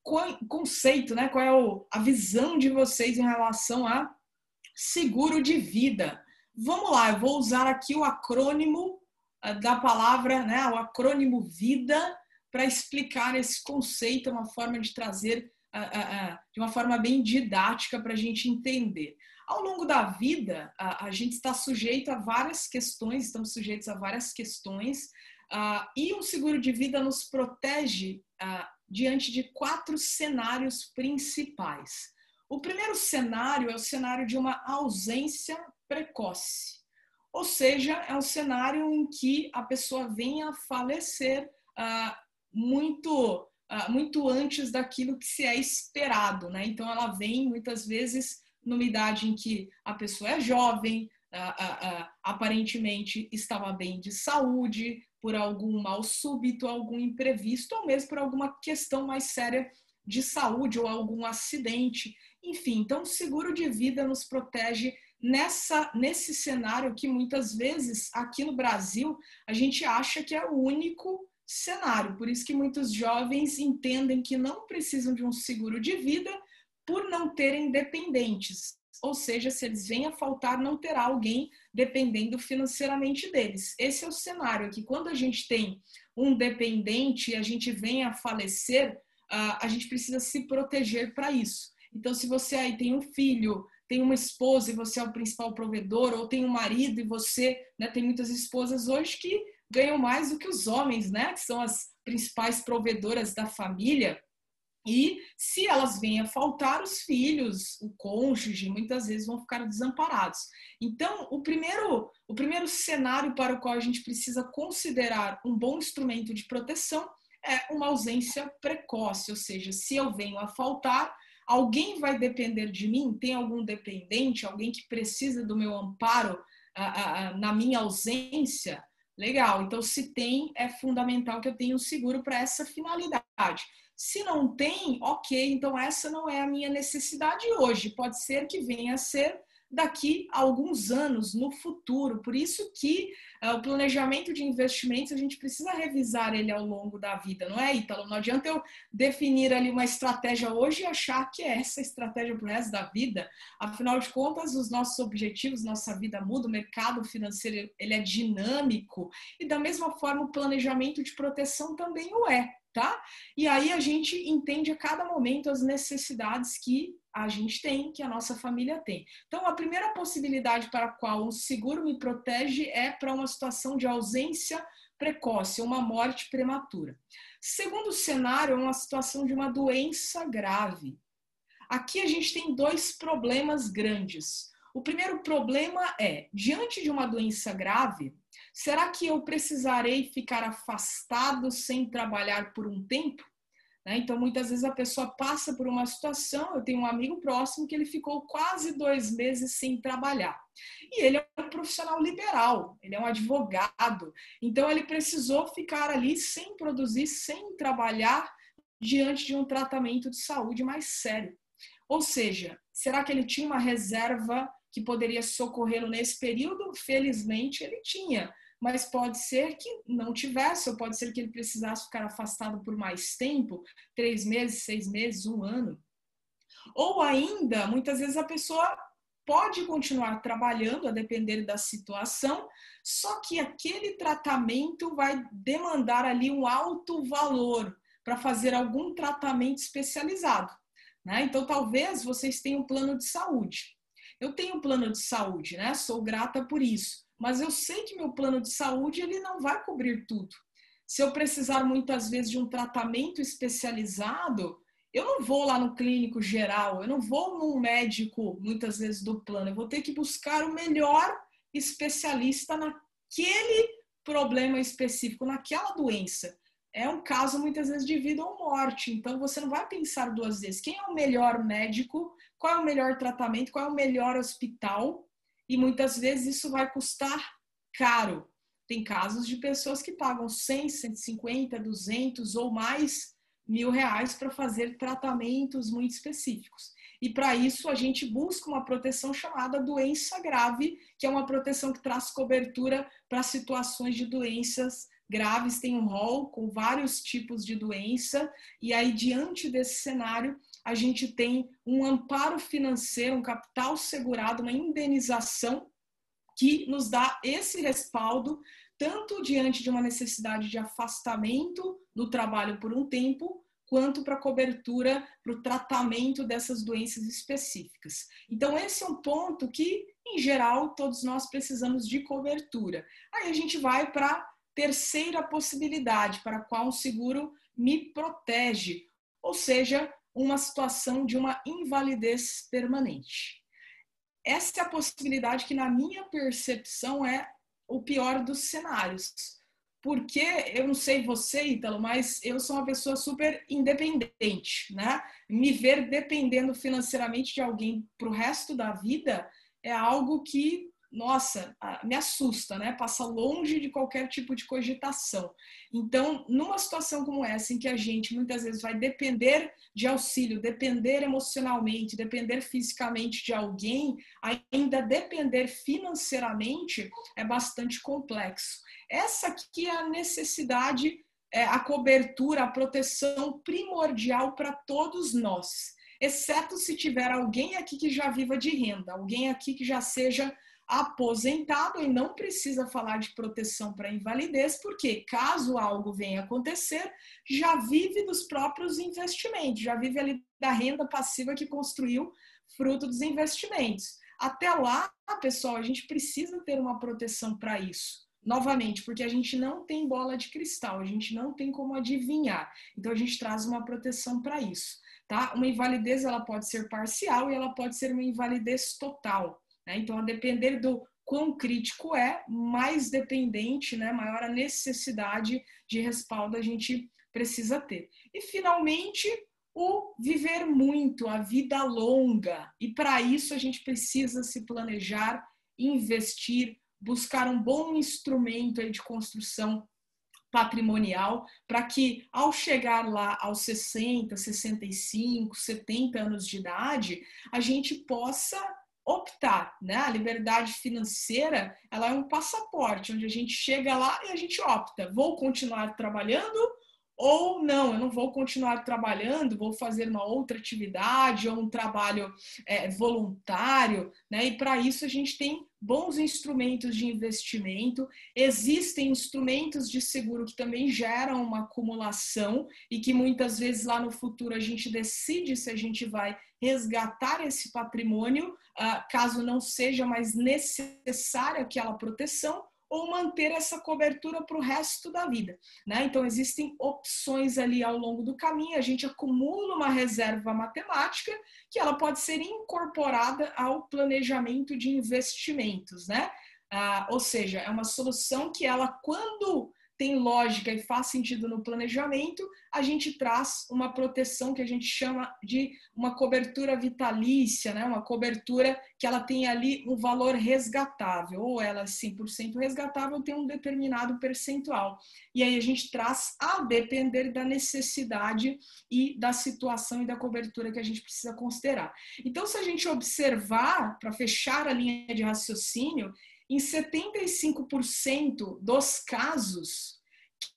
conceito, né? Qual é a visão de vocês em relação a seguro de vida? Vamos lá, eu vou usar aqui o acrônimo da palavra, né, o acrônimo VIDA, para explicar esse conceito, é uma forma de trazer de uma forma bem didática para a gente entender. Ao longo da vida, a, gente está sujeito a várias questões, estamos sujeitos a várias questões, e o seguro de vida nos protege diante de quatro cenários principais. O primeiro cenário é o cenário de uma ausência precoce. Ou seja, é um cenário em que a pessoa venha a falecer ah, muito, ah, muito antes daquilo que se é esperado. Né? Então, ela vem muitas vezes numa idade em que a pessoa é jovem, aparentemente estava bem de saúde, por algum mal súbito, algum imprevisto, ou mesmo por alguma questão mais séria de saúde ou algum acidente. Enfim, então o seguro de vida nos protege nessa nesse cenário que muitas vezes aqui no Brasil a gente acha que é o único cenário. Por isso que muitos jovens entendem que não precisam de um seguro de vida por não terem dependentes. Ou seja, se eles vêm a faltar, não terá alguém dependendo financeiramente deles. Esse é o cenário que quando a gente tem um dependente e a gente vem a falecer, ah, a gente precisa se proteger para isso. Então, se você aí tem um filho, tem uma esposa e você é o principal provedor, ou tem um marido e você, né, tem muitas esposas hoje que ganham mais do que os homens, né, que são as principais provedoras da família. E se elas vêm a faltar, os filhos, o cônjuge, muitas vezes vão ficar desamparados. Então, o primeiro, o primeiro cenário para o qual a gente precisa considerar um bom instrumento de proteção é uma ausência precoce, ou seja, se eu venho a faltar, Alguém vai depender de mim? Tem algum dependente, alguém que precisa do meu amparo na minha ausência? Legal, então se tem, é fundamental que eu tenha um seguro para essa finalidade. Se não tem, ok, então essa não é a minha necessidade hoje. Pode ser que venha a ser daqui a alguns anos, no futuro. Por isso que uh, o planejamento de investimentos, a gente precisa revisar ele ao longo da vida, não é, Ítalo? Não adianta eu definir ali uma estratégia hoje e achar que é essa estratégia para o resto da vida. Afinal de contas, os nossos objetivos, nossa vida muda, o mercado financeiro ele é dinâmico e da mesma forma o planejamento de proteção também o é tá? E aí a gente entende a cada momento as necessidades que a gente tem, que a nossa família tem. Então, a primeira possibilidade para a qual o seguro me protege é para uma situação de ausência precoce, uma morte prematura. Segundo cenário, é uma situação de uma doença grave. Aqui a gente tem dois problemas grandes. O primeiro problema é, diante de uma doença grave, Será que eu precisarei ficar afastado sem trabalhar por um tempo? Né? Então, muitas vezes a pessoa passa por uma situação. Eu tenho um amigo próximo que ele ficou quase dois meses sem trabalhar. E ele é um profissional liberal, ele é um advogado. Então, ele precisou ficar ali sem produzir, sem trabalhar, diante de um tratamento de saúde mais sério. Ou seja, será que ele tinha uma reserva que poderia socorrê-lo nesse período? Felizmente, ele tinha mas pode ser que não tivesse, ou pode ser que ele precisasse ficar afastado por mais tempo três meses, seis meses, um ano. Ou ainda, muitas vezes a pessoa pode continuar trabalhando, a depender da situação, só que aquele tratamento vai demandar ali um alto valor para fazer algum tratamento especializado. Né? Então, talvez vocês tenham um plano de saúde. Eu tenho um plano de saúde, né? Sou grata por isso mas eu sei que meu plano de saúde ele não vai cobrir tudo. Se eu precisar muitas vezes de um tratamento especializado, eu não vou lá no clínico geral, eu não vou num médico muitas vezes do plano, eu vou ter que buscar o melhor especialista naquele problema específico, naquela doença. É um caso muitas vezes de vida ou morte, então você não vai pensar duas vezes. Quem é o melhor médico? Qual é o melhor tratamento? Qual é o melhor hospital? E muitas vezes isso vai custar caro. Tem casos de pessoas que pagam 100, 150, 200 ou mais mil reais para fazer tratamentos muito específicos. E para isso a gente busca uma proteção chamada doença grave, que é uma proteção que traz cobertura para situações de doenças graves, tem um rol com vários tipos de doença, e aí diante desse cenário a gente tem um amparo financeiro, um capital segurado, uma indenização que nos dá esse respaldo, tanto diante de uma necessidade de afastamento do trabalho por um tempo, quanto para cobertura, para o tratamento dessas doenças específicas. Então, esse é um ponto que, em geral, todos nós precisamos de cobertura. Aí a gente vai para a terceira possibilidade, para a qual o seguro me protege, ou seja, uma situação de uma invalidez permanente. Essa é a possibilidade que, na minha percepção, é o pior dos cenários. Porque eu não sei você, Ítalo, mas eu sou uma pessoa super independente, né? Me ver dependendo financeiramente de alguém para o resto da vida é algo que nossa, me assusta, né? Passa longe de qualquer tipo de cogitação. Então, numa situação como essa, em que a gente muitas vezes vai depender de auxílio, depender emocionalmente, depender fisicamente de alguém, ainda depender financeiramente é bastante complexo. Essa aqui é a necessidade, é a cobertura, a proteção primordial para todos nós. Exceto se tiver alguém aqui que já viva de renda, alguém aqui que já seja aposentado e não precisa falar de proteção para invalidez, porque caso algo venha acontecer, já vive dos próprios investimentos, já vive ali da renda passiva que construiu fruto dos investimentos. Até lá, pessoal, a gente precisa ter uma proteção para isso. Novamente, porque a gente não tem bola de cristal, a gente não tem como adivinhar. Então a gente traz uma proteção para isso, tá? Uma invalidez ela pode ser parcial e ela pode ser uma invalidez total. Né? Então, a depender do quão crítico é, mais dependente, né, maior a necessidade de respaldo a gente precisa ter. E, finalmente, o viver muito, a vida longa. E para isso a gente precisa se planejar, investir, buscar um bom instrumento aí de construção patrimonial para que ao chegar lá aos 60, 65, 70 anos de idade, a gente possa optar, né? A liberdade financeira, ela é um passaporte onde a gente chega lá e a gente opta, vou continuar trabalhando ou não, eu não vou continuar trabalhando, vou fazer uma outra atividade ou um trabalho é, voluntário, né? E para isso a gente tem bons instrumentos de investimento, existem instrumentos de seguro que também geram uma acumulação e que muitas vezes lá no futuro a gente decide se a gente vai resgatar esse patrimônio, ah, caso não seja mais necessária aquela proteção ou manter essa cobertura para o resto da vida. Né? Então, existem opções ali ao longo do caminho, a gente acumula uma reserva matemática que ela pode ser incorporada ao planejamento de investimentos. Né? Ah, ou seja, é uma solução que ela, quando tem lógica e faz sentido no planejamento, a gente traz uma proteção que a gente chama de uma cobertura vitalícia, né? uma cobertura que ela tem ali um valor resgatável, ou ela é 100% resgatável, tem um determinado percentual. E aí a gente traz a depender da necessidade e da situação e da cobertura que a gente precisa considerar. Então, se a gente observar, para fechar a linha de raciocínio, em 75% dos casos,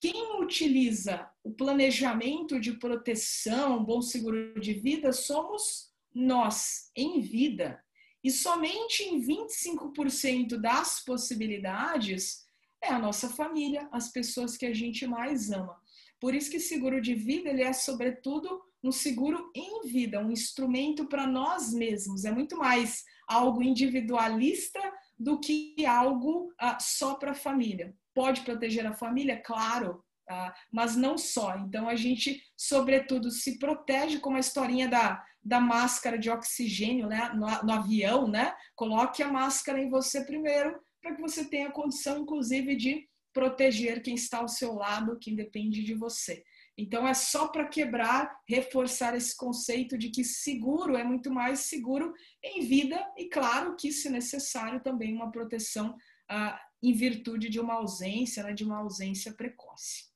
quem utiliza o planejamento de proteção, bom seguro de vida, somos nós, em vida. E somente em 25% das possibilidades é a nossa família, as pessoas que a gente mais ama. Por isso que seguro de vida ele é sobretudo um seguro em vida, um instrumento para nós mesmos. É muito mais algo individualista do que algo ah, só para a família. Pode proteger a família? Claro, ah, mas não só. Então a gente, sobretudo, se protege com a historinha da, da máscara de oxigênio né, no, no avião, né? Coloque a máscara em você primeiro, para que você tenha condição, inclusive, de proteger quem está ao seu lado, quem depende de você. Então é só para quebrar, reforçar esse conceito de que seguro é muito mais seguro em vida e claro que se necessário também uma proteção ah, em virtude de uma ausência, né, de uma ausência precoce.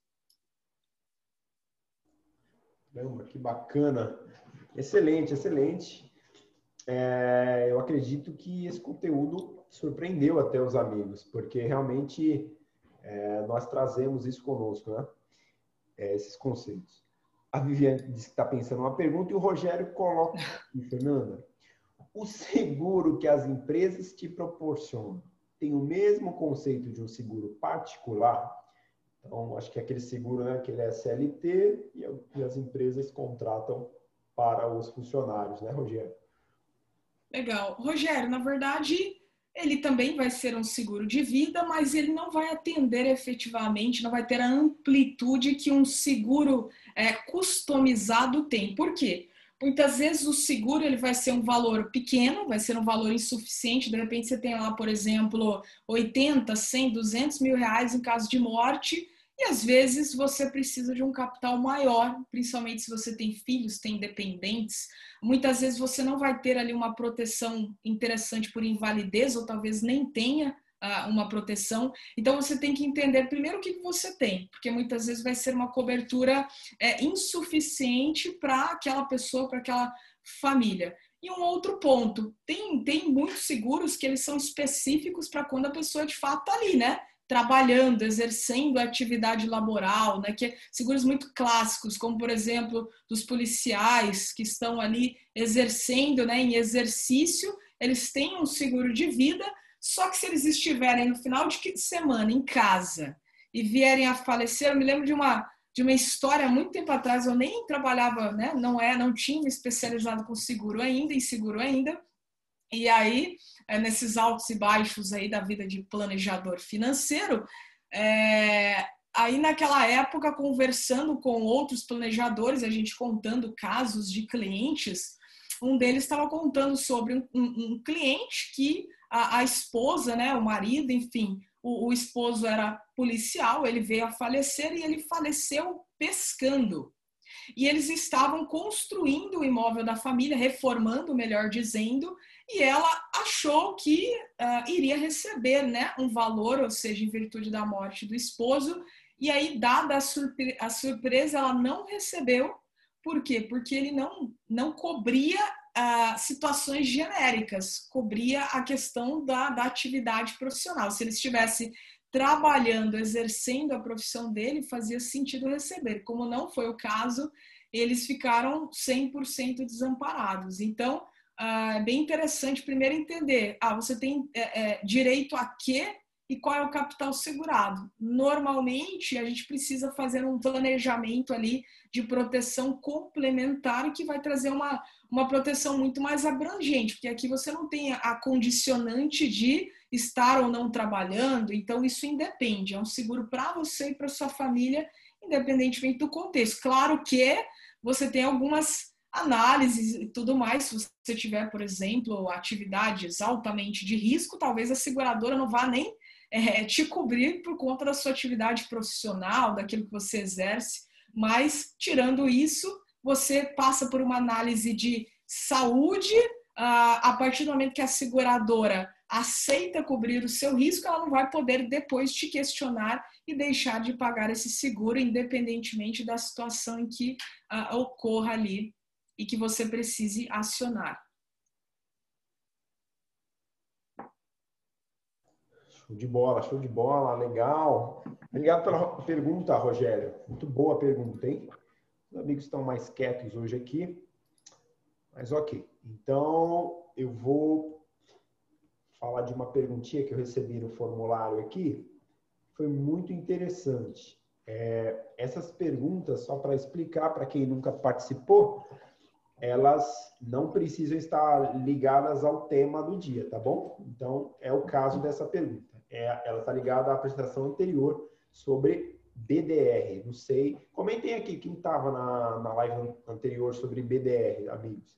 Caramba, que bacana. Excelente, excelente. É, eu acredito que esse conteúdo surpreendeu até os amigos, porque realmente é, nós trazemos isso conosco, né? É, esses conceitos. A Viviane disse que está pensando uma pergunta e o Rogério coloca aqui, Fernanda. O seguro que as empresas te proporcionam tem o mesmo conceito de um seguro particular? Então, acho que é aquele seguro, né, que é CLT e as empresas contratam para os funcionários, né, Rogério? Legal. Rogério, na verdade, ele também vai ser um seguro de vida, mas ele não vai atender efetivamente, não vai ter a amplitude que um seguro é, customizado tem. Por quê? Muitas vezes o seguro ele vai ser um valor pequeno, vai ser um valor insuficiente. De repente você tem lá, por exemplo, 80, 100, 200 mil reais em caso de morte e às vezes você precisa de um capital maior, principalmente se você tem filhos, tem dependentes. Muitas vezes você não vai ter ali uma proteção interessante por invalidez, ou talvez nem tenha uh, uma proteção. Então você tem que entender primeiro o que, que você tem, porque muitas vezes vai ser uma cobertura é, insuficiente para aquela pessoa, para aquela família. E um outro ponto, tem, tem muitos seguros que eles são específicos para quando a pessoa de fato está ali, né? Trabalhando, exercendo atividade laboral, né, que é seguros muito clássicos, como por exemplo dos policiais que estão ali exercendo, né, em exercício, eles têm um seguro de vida, só que se eles estiverem no final de semana em casa e vierem a falecer, eu me lembro de uma de uma história muito tempo atrás, eu nem trabalhava, né, não é, não tinha me especializado com seguro ainda, em seguro ainda, e aí, é, nesses altos e baixos aí da vida de planejador financeiro, é, aí naquela época, conversando com outros planejadores, a gente contando casos de clientes, um deles estava contando sobre um, um, um cliente que a, a, esposa, né, o marido, enfim, o, o esposo era policial, ele veio a falecer e ele faleceu pescando. e eles estavam construindo o imóvel da família, reformando, melhor dizendo, e ela achou que uh, iria receber né, um valor, ou seja, em virtude da morte do esposo, e aí, dada a, surpre a surpresa, ela não recebeu. Por quê? Porque ele não, não cobria uh, situações genéricas, cobria a questão da, da atividade profissional. Se ele estivesse trabalhando, exercendo a profissão dele, fazia sentido receber. Como não foi o caso, eles ficaram 100% desamparados. Então, ah, é bem interessante primeiro entender, ah, você tem é, é, direito a quê e qual é o capital segurado. Normalmente, a gente precisa fazer um planejamento ali de proteção complementar que vai trazer uma, uma proteção muito mais abrangente, porque aqui você não tem a condicionante de estar ou não trabalhando, então isso independe, é um seguro para você e para sua família, independentemente do contexto. Claro que você tem algumas análises e tudo mais, se você tiver, por exemplo, atividades altamente de risco, talvez a seguradora não vá nem é, te cobrir por conta da sua atividade profissional, daquilo que você exerce, mas tirando isso, você passa por uma análise de saúde, a partir do momento que a seguradora aceita cobrir o seu risco, ela não vai poder depois te questionar e deixar de pagar esse seguro, independentemente da situação em que uh, ocorra ali e que você precise acionar. Show de bola, show de bola, legal. Obrigado pela pergunta, Rogério. Muito boa pergunta, hein? Os amigos estão mais quietos hoje aqui, mas ok. Então, eu vou falar de uma perguntinha que eu recebi no formulário aqui. Foi muito interessante. É, essas perguntas, só para explicar para quem nunca participou, elas não precisam estar ligadas ao tema do dia, tá bom? Então, é o caso dessa pergunta. É, ela está ligada à apresentação anterior sobre BDR. Não sei. Comentem aqui quem estava na, na live anterior sobre BDR, amigos.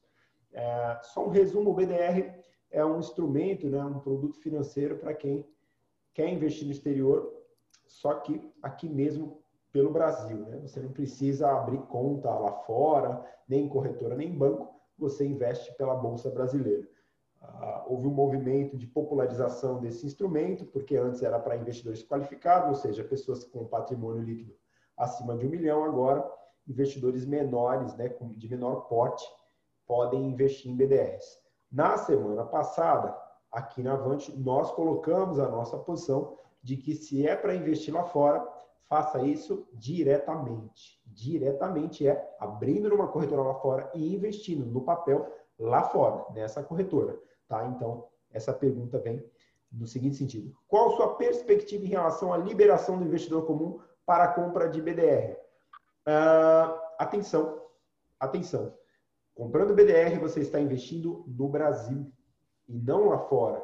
É, só um resumo: o BDR é um instrumento, né, um produto financeiro para quem quer investir no exterior, só que aqui mesmo pelo Brasil. Né? Você não precisa abrir conta lá fora, nem em corretora, nem em banco, você investe pela Bolsa Brasileira. Ah, houve um movimento de popularização desse instrumento, porque antes era para investidores qualificados, ou seja, pessoas com patrimônio líquido acima de um milhão, agora investidores menores, né, de menor porte, podem investir em BDRs. Na semana passada, aqui na Avante, nós colocamos a nossa posição de que se é para investir lá fora, faça isso diretamente. Diretamente é abrindo numa corretora lá fora e investindo no papel lá fora, nessa corretora. Tá? Então, essa pergunta vem no seguinte sentido: Qual sua perspectiva em relação à liberação do investidor comum para a compra de BDR? Uh, ah, atenção, atenção. Comprando BDR, você está investindo no Brasil e não lá fora.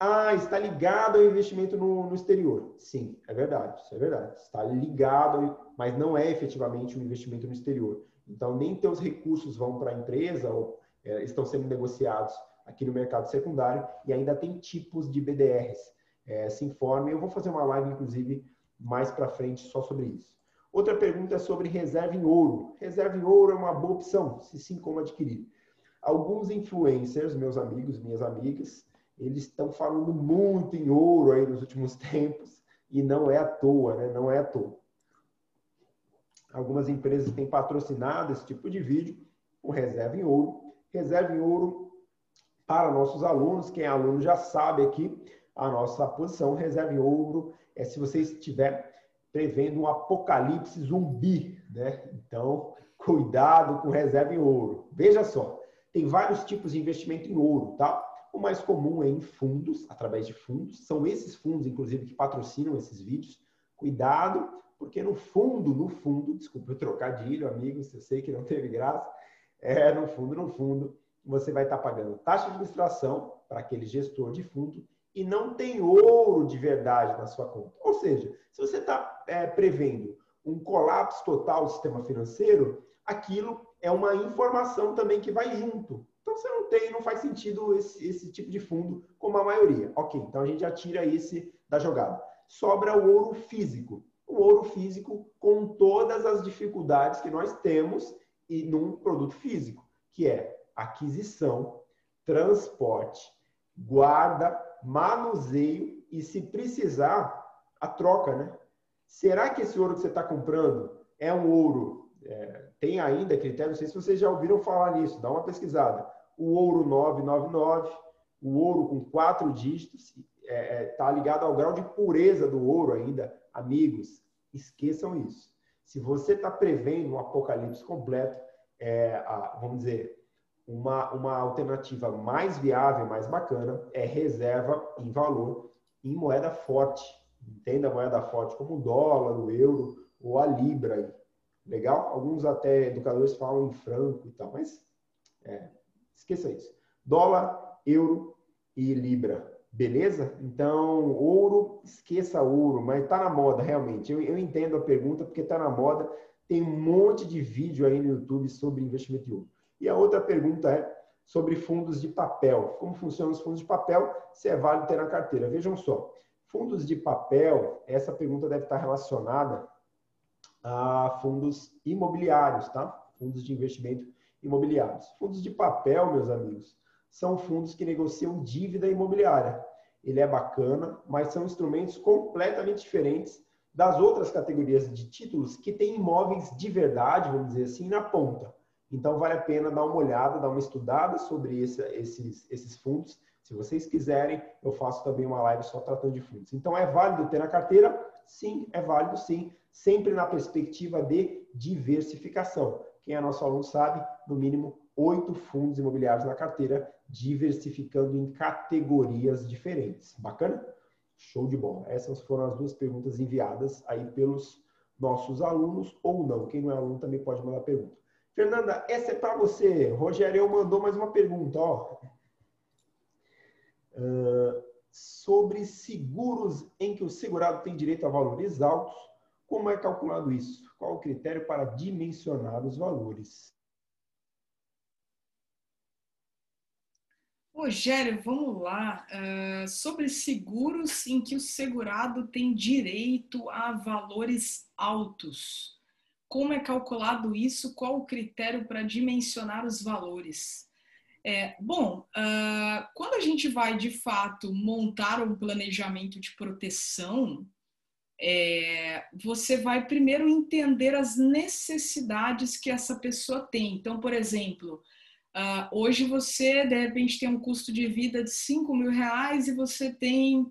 Ah, está ligado ao investimento no, no, exterior. Sim, é verdade, isso é verdade. Está ligado, mas não é efetivamente um investimento no exterior. Então, nem teus recursos vão para a empresa ou é, estão sendo negociados aqui no mercado secundário e ainda tem tipos de BDRs. É, se informe, eu vou fazer uma live, inclusive, mais para frente só sobre isso. Outra pergunta é sobre reserva em ouro. Reserva em ouro é uma boa opção, se sim, como adquirir. Alguns influencers, meus amigos, minhas amigas, eles estão falando muito em ouro aí nos últimos tempos e não é à toa, né? Não é à toa. Algumas empresas têm patrocinado esse tipo de vídeo com reserva em ouro. Reserva em ouro para nossos alunos, quem é aluno já sabe aqui a nossa posição. Reserva em ouro é se você estiver prevendo um apocalipse zumbi, né? Então, cuidado com reserva em ouro. Veja só, tem vários tipos de investimento em ouro, tá? O mais comum é em fundos, através de fundos. São esses fundos, inclusive, que patrocinam esses vídeos. Cuidado, porque no fundo, no fundo, desculpa o trocadilho, amigos, eu sei que não teve graça. É, no fundo, no fundo, você vai estar pagando taxa de administração para aquele gestor de fundo e não tem ouro de verdade na sua conta. Ou seja, se você está é, prevendo um colapso total do sistema financeiro, aquilo é uma informação também que vai junto. Então você não tem, não faz sentido esse, esse tipo de fundo como a maioria. Ok, então a gente já tira esse da jogada. Sobra o ouro físico. O ouro físico com todas as dificuldades que nós temos e num produto físico, que é aquisição, transporte, guarda, manuseio e, se precisar, a troca, né? Será que esse ouro que você está comprando é um ouro? É, tem ainda critério, não sei se vocês já ouviram falar nisso, dá uma pesquisada. O ouro 999, o ouro com quatro dígitos, está é, é, tá ligado ao grau de pureza do ouro ainda. Amigos, esqueçam isso. Se você está prevendo um apocalipse completo, é, a, vamos dizer, uma, uma alternativa mais viável, mais bacana, é reserva em valor em moeda forte. Entenda a moeda forte como o dólar, o euro ou a libra. Legal? Alguns até educadores falam em franco e tal, mas é, esqueça isso. Dólar, euro e libra. Beleza? Então, ouro, esqueça ouro, mas está na moda realmente. Eu, eu entendo a pergunta porque está na moda. Tem um monte de vídeo aí no YouTube sobre investimento de ouro. E a outra pergunta é sobre fundos de papel. Como funcionam os fundos de papel? Se é válido ter na carteira. Vejam só, fundos de papel, essa pergunta deve estar relacionada a fundos imobiliários, tá? Fundos de investimento imobiliários. Fundos de papel, meus amigos, são fundos que negociam dívida imobiliária. Ele é bacana, mas são instrumentos completamente diferentes das outras categorias de títulos que têm imóveis de verdade, vamos dizer assim, na ponta. Então, vale a pena dar uma olhada, dar uma estudada sobre esse, esses, esses fundos. Se vocês quiserem, eu faço também uma live só tratando de fundos. Então, é válido ter na carteira? Sim, é válido sim, sempre na perspectiva de diversificação. Quem é nosso aluno sabe, no mínimo oito fundos imobiliários na carteira, diversificando em categorias diferentes. Bacana? Show de bola. Essas foram as duas perguntas enviadas aí pelos nossos alunos ou não. Quem não é aluno também pode mandar pergunta. Fernanda, essa é para você. Rogério mandou mais uma pergunta. Ó. Uh, sobre seguros em que o segurado tem direito a valores altos, como é calculado isso? Qual o critério para dimensionar os valores? Rogério, vamos lá. Uh, sobre seguros em que o segurado tem direito a valores altos como é calculado isso, qual o critério para dimensionar os valores. É, bom, uh, quando a gente vai de fato montar um planejamento de proteção, é, você vai primeiro entender as necessidades que essa pessoa tem. Então, por exemplo, uh, hoje você de repente tem um custo de vida de 5 mil reais e você tem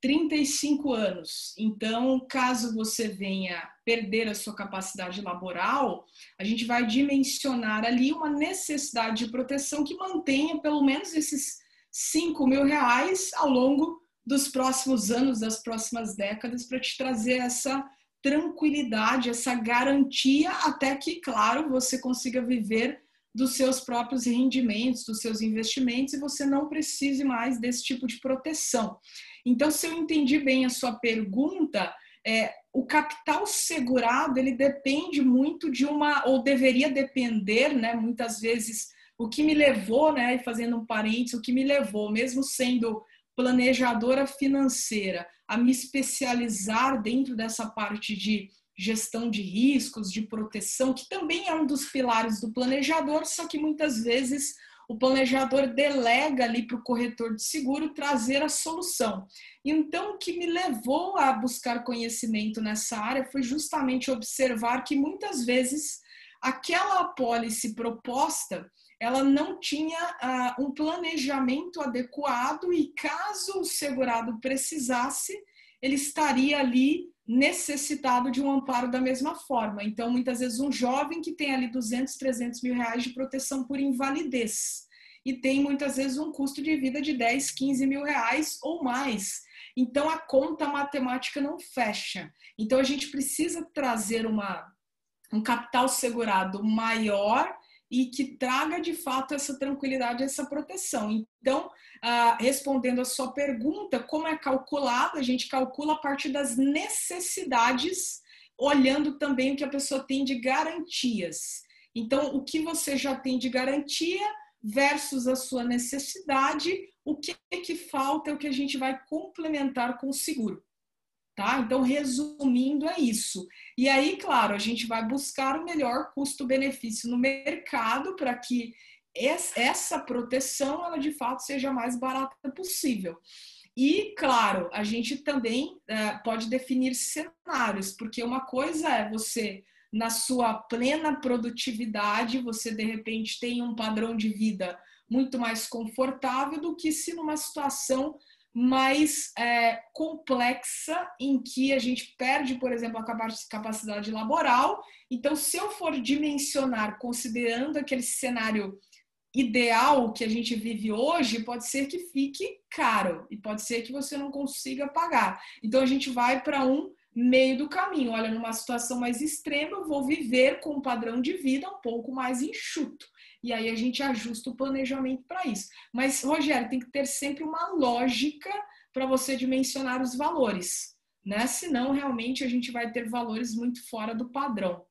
35 anos. Então, caso você venha perder a sua capacidade laboral, a gente vai dimensionar ali uma necessidade de proteção que mantenha pelo menos esses 5 mil reais ao longo dos próximos anos, das próximas décadas, para te trazer essa tranquilidade, essa garantia, até que, claro, você consiga viver dos seus próprios rendimentos, dos seus investimentos, e você não precise mais desse tipo de proteção. Então, se eu entendi bem a sua pergunta, é, o capital segurado ele depende muito de uma, ou deveria depender, né? Muitas vezes, o que me levou, né? Fazendo um parênteses, o que me levou, mesmo sendo planejadora financeira, a me especializar dentro dessa parte de gestão de riscos, de proteção, que também é um dos pilares do planejador, só que muitas vezes o planejador delega ali para o corretor de seguro trazer a solução. Então, o que me levou a buscar conhecimento nessa área foi justamente observar que muitas vezes aquela apólice proposta ela não tinha uh, um planejamento adequado e caso o segurado precisasse, ele estaria ali necessitado de um amparo da mesma forma. Então, muitas vezes, um jovem que tem ali 200, 300 mil reais de proteção por invalidez e tem muitas vezes um custo de vida de 10, 15 mil reais ou mais. Então, a conta matemática não fecha. Então, a gente precisa trazer uma, um capital segurado maior e que traga de fato essa tranquilidade, essa proteção. Então, ah, respondendo a sua pergunta, como é calculado? A gente calcula a partir das necessidades, olhando também o que a pessoa tem de garantias. Então, o que você já tem de garantia versus a sua necessidade, o que, que falta é o que a gente vai complementar com o seguro. Tá? Então, resumindo, é isso. E aí, claro, a gente vai buscar o melhor custo-benefício no mercado para que essa proteção, ela de fato seja a mais barata possível. E, claro, a gente também é, pode definir cenários, porque uma coisa é você, na sua plena produtividade, você de repente tem um padrão de vida muito mais confortável do que se numa situação mais é, complexa em que a gente perde, por exemplo, a capacidade laboral. Então, se eu for dimensionar considerando aquele cenário ideal que a gente vive hoje, pode ser que fique caro e pode ser que você não consiga pagar. Então, a gente vai para um meio do caminho. Olha, numa situação mais extrema, eu vou viver com um padrão de vida um pouco mais enxuto e aí a gente ajusta o planejamento para isso. Mas, Rogério, tem que ter sempre uma lógica para você dimensionar os valores, né? Senão, realmente, a gente vai ter valores muito fora do padrão.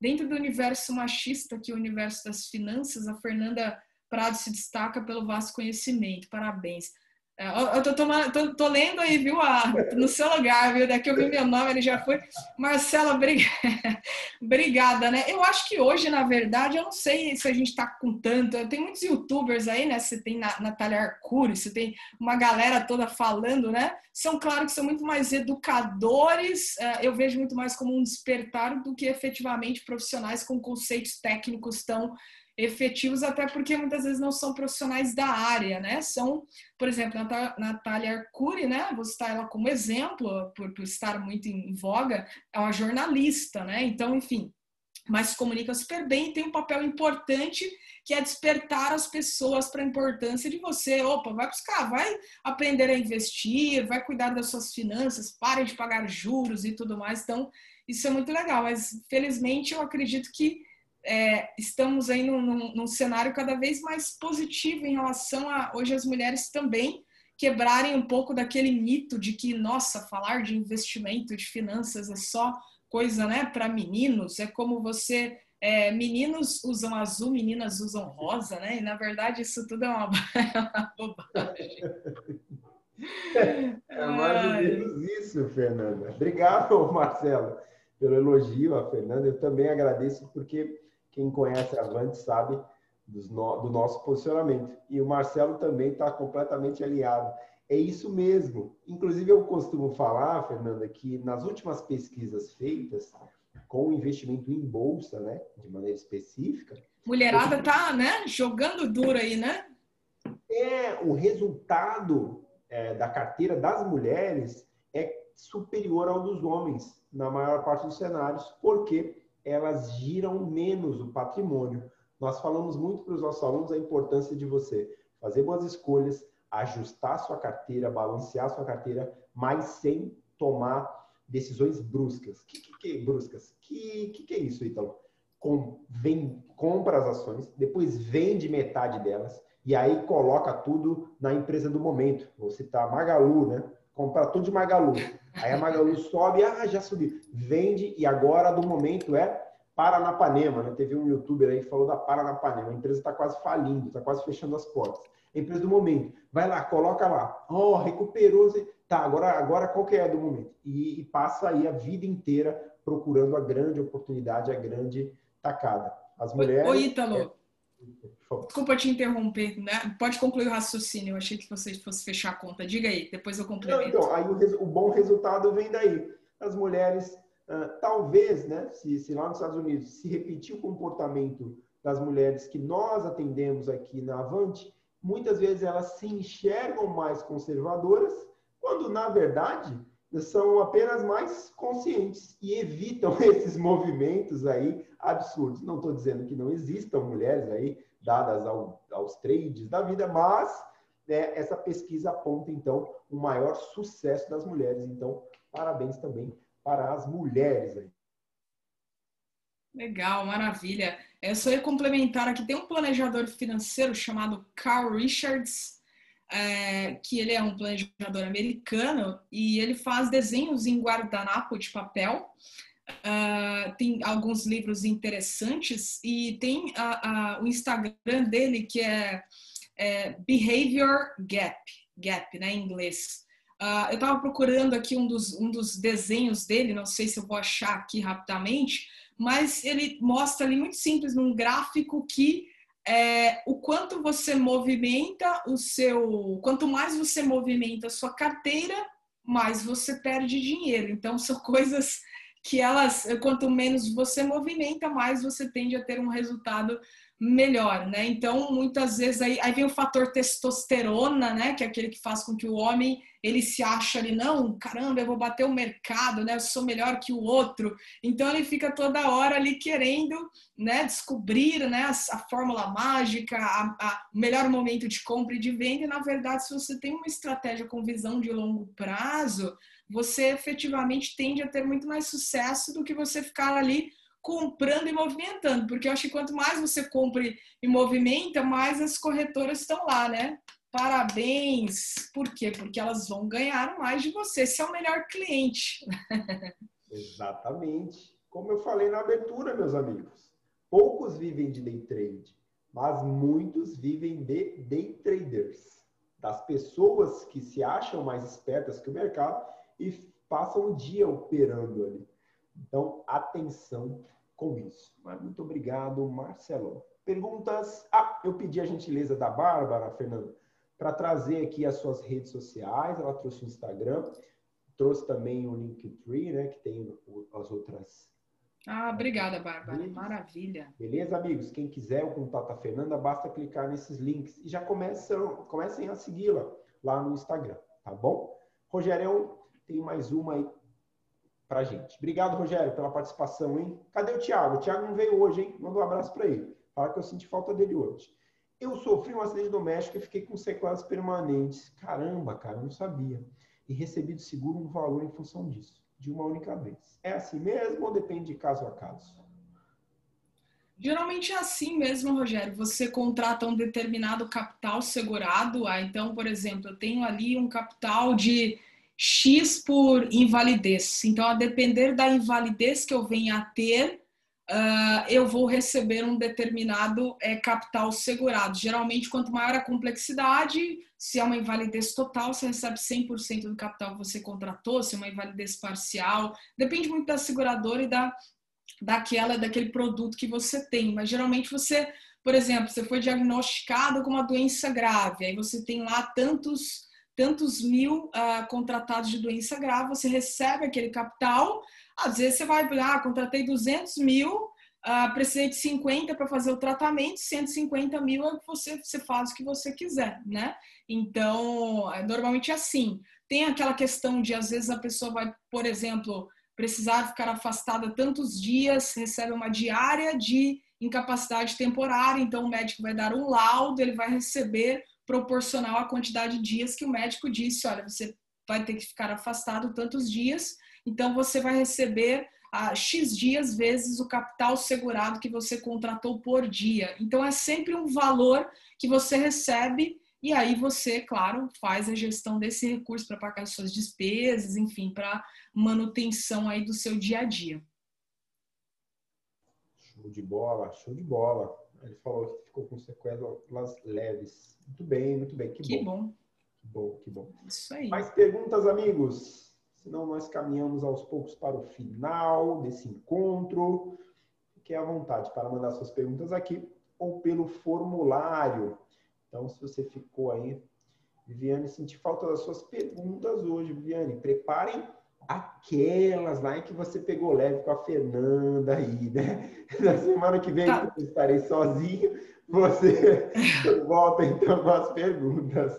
Dentro do universo machista, que é o universo das finanças, a Fernanda Prado se destaca pelo vasto conhecimento. Parabéns. É, eu tô, tomando, tô, tô, lendo aí, viu, a, no seu lugar, viu? Daqui eu vi meu nome, ele já foi. Marcela, obrigada, né? Eu acho que hoje, na verdade, eu não sei se a gente tá com tanto. Tem muitos youtubers aí, né? Você tem Natália Arcuri, você tem uma galera toda falando, né? São, claro, que são muito mais educadores, é, eu vejo muito mais como um despertar do que efetivamente profissionais com conceitos técnicos tão efetivos, até porque muitas vezes não são profissionais da área, né? São, por exemplo, Natália Arcuri, né? Vou citar ela como exemplo, por, por estar muito em voga, é uma jornalista, né? Então, enfim, mas comunica super bem e tem um papel importante que é despertar as pessoas para a importância de você. Opa, vai buscar, vai aprender a investir, vai cuidar das suas finanças, pare de pagar juros e tudo mais. Então, isso é muito legal, mas felizmente eu acredito que é, estamos aí num, num, num, cenário cada vez mais positivo em relação a hoje as mulheres também quebrarem um pouco daquele mito de que, nossa, falar de investimento, de finanças é só coisa né, para meninos, é como você. É, meninos usam azul, meninas usam rosa, né? E na verdade isso tudo é uma, é uma bobagem. É mais ou menos isso, Fernanda. Obrigado, Marcelo, pelo elogio a Fernanda. Eu também agradeço porque quem conhece a Avante sabe no, do nosso posicionamento. E o Marcelo também está completamente alinhado. É isso mesmo. Inclusive, eu costumo falar, Fernanda, que nas últimas pesquisas feitas com investimento em bolsa, né, de maneira específica. Mulherada tá, né, jogando duro aí, né? É, o resultado é, da carteira das mulheres é superior ao dos homens na maior parte dos cenários, porque elas giram menos o patrimônio. Nós falamos muito para os nossos alunos a importância de você fazer boas escolhas, ajustar sua carteira, balancear sua carteira, mas sem tomar decisões bruscas. Que, que, que bruscas? Que, que, que é isso, Ítalo? Com, vem, compra as ações, depois vende metade delas e aí coloca tudo na empresa do momento. Vou citar Magalu, né? Comprar tudo de Magalu. Aí a Magalu sobe, ah, já subiu. Vende e agora do momento é Paranapanema, né? Teve um youtuber aí que falou da Paranapanema. A empresa está quase falindo, está quase fechando as portas. A empresa do momento. Vai lá, coloca lá. Oh, recuperou. Tá, agora, agora qual que é do momento? E, e passa aí a vida inteira procurando a grande oportunidade, a grande tacada. As mulheres. Ô, Ítalo, é... Desculpa te interromper, né? Pode concluir o raciocínio. Eu achei que você fosse fechar a conta. Diga aí, depois eu complemento. Então, aí o, o, bom resultado vem daí. As mulheres, uh, talvez, né? Se, se, lá nos Estados Unidos se repetir o comportamento das mulheres que nós atendemos aqui na Avante, muitas vezes elas se enxergam mais conservadoras, quando na verdade são apenas mais conscientes e evitam esses movimentos aí absurdos. Não estou dizendo que não existam mulheres aí dadas ao, aos trades da vida, mas né, essa pesquisa aponta então o um maior sucesso das mulheres. Então, parabéns também para as mulheres aí. Legal, maravilha. Eu só ia complementar aqui, tem um planejador financeiro chamado Carl Richards, é, que ele é um planejador americano e ele faz desenhos em guardanapo de papel. Uh, tem alguns livros interessantes e tem a, a, o Instagram dele que é, é, Behavior Gap, Gap, né, em inglês. Uh, eu estava procurando aqui um dos, um dos desenhos dele, não sei se eu vou achar aqui rapidamente, mas ele mostra ali muito simples num gráfico que é, o quanto você movimenta o seu. Quanto mais você movimenta a sua carteira, mais você perde dinheiro. Então, são coisas que elas, quanto menos você movimenta, mais você tende a ter um resultado melhor, né? Então, muitas vezes aí, aí vem o fator testosterona, né? Que é aquele que faz com que o homem ele se acha ali, não, caramba, eu vou bater o mercado, né? Eu sou melhor que o outro. Então ele fica toda hora ali querendo, né? Descobrir, né? A, a fórmula mágica, a, a, o melhor momento de compra e de venda. E na verdade, se você tem uma estratégia com visão de longo prazo, você efetivamente tende a ter muito mais sucesso do que você ficar ali comprando e movimentando, porque eu acho que quanto mais você compra e movimenta, mais as corretoras estão lá, né? Parabéns! Por quê? Porque elas vão ganhar mais de você, se é o melhor cliente. Exatamente. Como eu falei na abertura, meus amigos, poucos vivem de day trade, mas muitos vivem de day traders, das pessoas que se acham mais espertas que o mercado e passam o dia operando ali. Então, atenção com isso. Mas muito obrigado, Marcelo. Perguntas. Ah, eu pedi a gentileza da Bárbara, Fernando, para trazer aqui as suas redes sociais. Ela trouxe o Instagram, trouxe também o Linktree, né, que tem as outras. Ah, obrigada, Bárbara. Maravilha. Beleza, amigos? Quem quiser o contato da Fernanda, basta clicar nesses links e já começam, comecem a segui-la lá no Instagram, tá bom? Rogério, tem mais uma aí pra gente. Obrigado, Rogério, pela participação, hein? Cadê o Thiago? O Thiago não veio hoje, hein? Manda um abraço para ele. Fala que eu senti falta dele hoje. Eu sofri um acidente doméstico e fiquei com sequelas permanentes. Caramba, cara, eu não sabia. E recebi do seguro um valor em função disso, de uma única vez. É assim mesmo ou depende de caso a caso? Geralmente é assim mesmo, Rogério. Você contrata um determinado capital segurado. Ah, então, por exemplo, eu tenho ali um capital de X por invalidez. Então, a depender da invalidez que eu venha a ter, uh, eu vou receber um determinado é, capital segurado. Geralmente, quanto maior a complexidade, se é uma invalidez total, você recebe 100% do capital que você contratou, se é uma invalidez parcial, depende muito da seguradora e da, daquela, daquele produto que você tem. Mas geralmente você, por exemplo, você foi diagnosticado com uma doença grave, aí você tem lá tantos tantos mil uh, contratados de doença grave, você recebe aquele capital, às vezes você vai, ah, contratei 200 mil, uh, precisei de 50 para fazer o tratamento, 150 mil é que você, você faz o que você quiser, né? Então, é, normalmente é assim. Tem aquela questão de, às vezes, a pessoa vai, por exemplo, precisar ficar afastada tantos dias, recebe uma diária de incapacidade temporária, então o médico vai dar um laudo, ele vai receber proporcional à quantidade de dias que o médico disse, olha, você vai ter que ficar afastado tantos dias, então você vai receber a ah, X dias vezes o capital segurado que você contratou por dia. Então é sempre um valor que você recebe e aí você, claro, faz a gestão desse recurso para pagar suas despesas, enfim, para manutenção aí do seu dia a dia. Show de bola, show de bola. Ele falou que ficou com sequelas leves. Muito bem, muito bem. Que, que bom. bom. Que bom, que bom. Isso aí. Mais perguntas, amigos? Senão nós caminhamos aos poucos para o final desse encontro. Fique à vontade para mandar suas perguntas aqui ou pelo formulário. Então, se você ficou aí, Viviane, senti falta das suas perguntas hoje, Viviane. Preparem aquelas lá em que você pegou leve com a Fernanda aí, né? Na semana que vem tá. eu estarei sozinho, você volta então com as perguntas.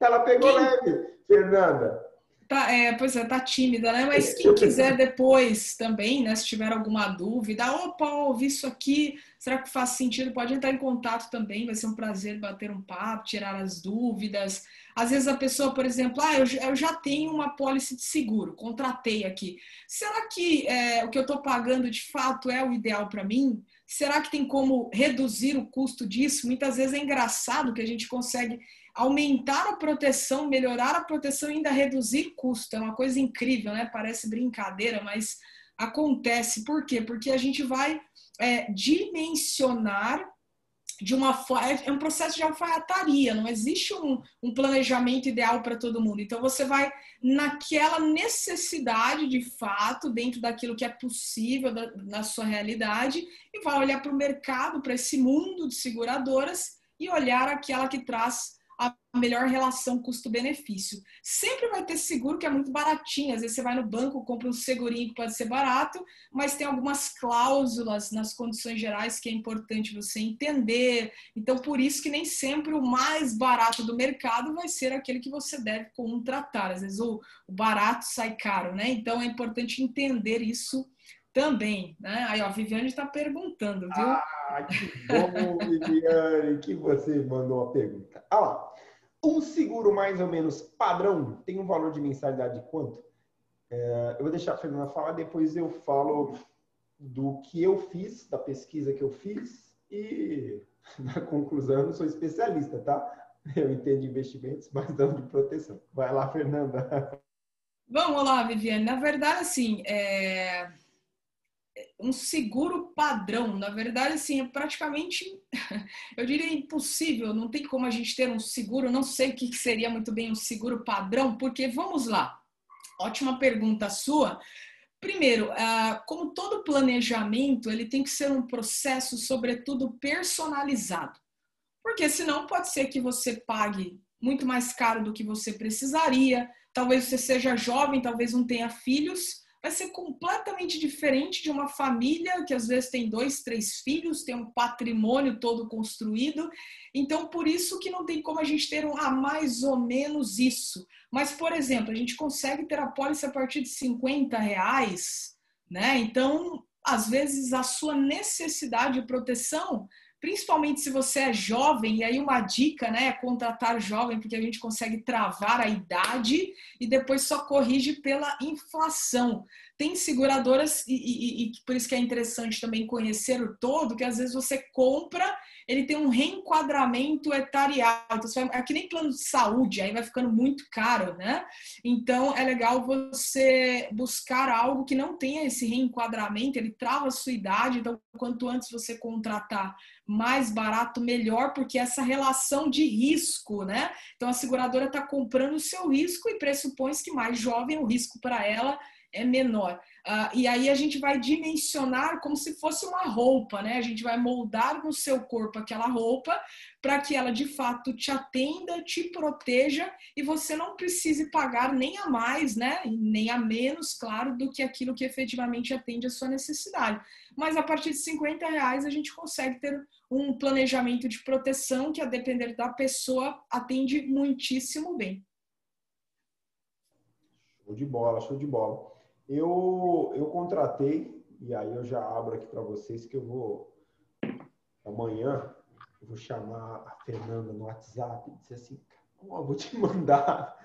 Ela pegou quem... leve, Fernanda. Tá, é, pois é, tá tímida, né? Mas quem quiser depois também, né? Se tiver alguma dúvida, opa, ouvi isso aqui, será que faz sentido? Pode entrar em contato também, vai ser um prazer bater um papo, tirar as dúvidas. Às vezes a pessoa, por exemplo, ah, eu, eu já tenho uma pólice de seguro, contratei aqui. Será que é, o que eu estou pagando de fato é o ideal para mim? Será que tem como reduzir o custo disso? Muitas vezes é engraçado que a gente consegue aumentar a proteção, melhorar a proteção e ainda reduzir custo. É uma coisa incrível, né? Parece brincadeira, mas acontece. Por quê? Porque a gente vai é, dimensionar de uma é, é um processo de alfaiataria, não existe um, um planejamento ideal para todo mundo. Então você vai naquela necessidade de fato, dentro daquilo que é possível da, na sua realidade, e vai olhar para o mercado, para esse mundo de seguradoras e olhar aquela que traz a melhor relação custo-benefício. Sempre vai ter seguro que é muito baratinho. Às vezes você vai no banco, compra um segurinho que pode ser barato, mas tem algumas cláusulas nas condições gerais que é importante você entender. Então, por isso que nem sempre o mais barato do mercado vai ser aquele que você deve contratar. Às vezes o, barato sai caro, né? Então é importante entender isso também, né? Aí, ó, a Viviane está perguntando, viu? Ah, que bom, Viviane, que você mandou a pergunta. Ah lá, um seguro mais ou menos padrão tem um valor de mensalidade de quanto? É, eu vou deixar a Fernanda falar, depois eu falo do que eu fiz, da pesquisa que eu fiz e, na conclusão, eu não sou especialista, tá? Eu entendo investimentos, mas não de proteção. Vai lá, Fernanda. Vamos lá, Viviane. Na verdade, assim, é um seguro padrão. Na verdade, assim, é praticamente, eu diria impossível. Não tem como a gente ter um seguro. Não sei o que seria muito bem um seguro padrão, porque vamos lá. Ótima pergunta sua. Primeiro, ah, como todo planejamento, ele tem que ser um processo, sobretudo, personalizado. Porque senão pode ser que você pague muito mais caro do que você precisaria. Talvez você seja jovem, talvez não tenha filhos vai ser completamente diferente de uma família que às vezes tem dois, três filhos, tem um patrimônio todo construído. Então, por isso que não tem como a gente ter um, ah, mais ou menos isso. Mas, por exemplo, a gente consegue ter a pólice a partir de 50 reais, né? Então, às vezes, a sua necessidade de proteção principalmente se você é jovem, e aí uma dica, né, é contratar jovem, porque a gente consegue travar a idade e depois só corrige pela inflação. Tem seguradoras, e, e, e por isso que é interessante também conhecer o todo, que às vezes você compra ele tem um reenquadramento etarial. Então, é que nem plano de saúde, aí vai ficando muito caro, né? Então, é legal você buscar algo que não tenha esse reenquadramento, ele trava a sua idade. Então, quanto antes você contratar mais barato, melhor, porque essa relação de risco, né? Então, a seguradora está comprando o seu risco e pressupõe que mais jovem o risco para ela é menor. Uh, e aí a gente vai dimensionar como se fosse uma roupa, né? A gente vai moldar no seu corpo aquela roupa para que ela de fato te atenda, te proteja e você não precise pagar nem a mais, né? Nem a menos, claro, do que aquilo que efetivamente atende a sua necessidade. Mas a partir de 50 reais a gente consegue ter um planejamento de proteção que, a depender da pessoa, atende muitíssimo bem. Show de bola, show de bola. Eu, eu contratei, e aí eu já abro aqui para vocês que eu vou, amanhã, eu vou chamar a Fernanda no WhatsApp e dizer assim, oh, vou te mandar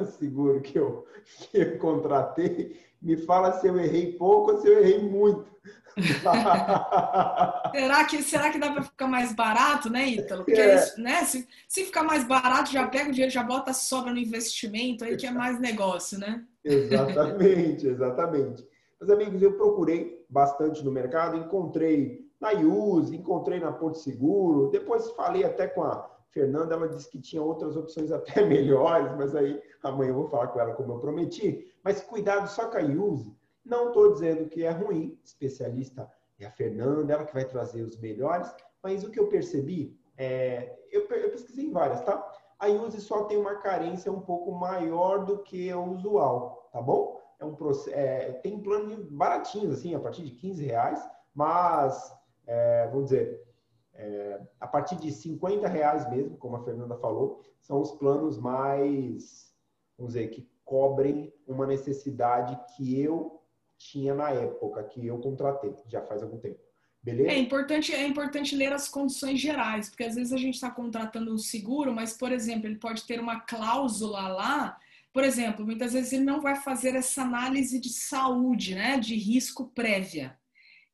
o seguro que eu, que eu contratei, me fala se eu errei pouco ou se eu errei muito. será, que, será que dá para ficar mais barato, né, Ítalo? Porque é. isso, né? Se, se ficar mais barato, já pega o dinheiro, já bota a sobra no investimento, aí que é mais negócio, né? Exatamente, exatamente. Mas, amigos, eu procurei bastante no mercado, encontrei na IUS, encontrei na Porto Seguro, depois falei até com a Fernanda, ela disse que tinha outras opções até melhores, mas aí amanhã eu vou falar com ela como eu prometi. Mas cuidado só com a IUS, não estou dizendo que é ruim, especialista é a Fernanda, ela que vai trazer os melhores, mas o que eu percebi, é, eu, eu pesquisei em várias, tá? A Use só tem uma carência um pouco maior do que o usual, tá bom? É um é, tem planos baratinhos, assim, a partir de 15 reais, mas, é, vamos dizer, é, a partir de 50 reais mesmo, como a Fernanda falou, são os planos mais, vamos dizer, que cobrem uma necessidade que eu tinha na época, que eu contratei, já faz algum tempo. Beleza? É importante, é importante ler as condições gerais, porque às vezes a gente está contratando um seguro, mas, por exemplo, ele pode ter uma cláusula lá. Por exemplo, muitas vezes ele não vai fazer essa análise de saúde, né, de risco prévia.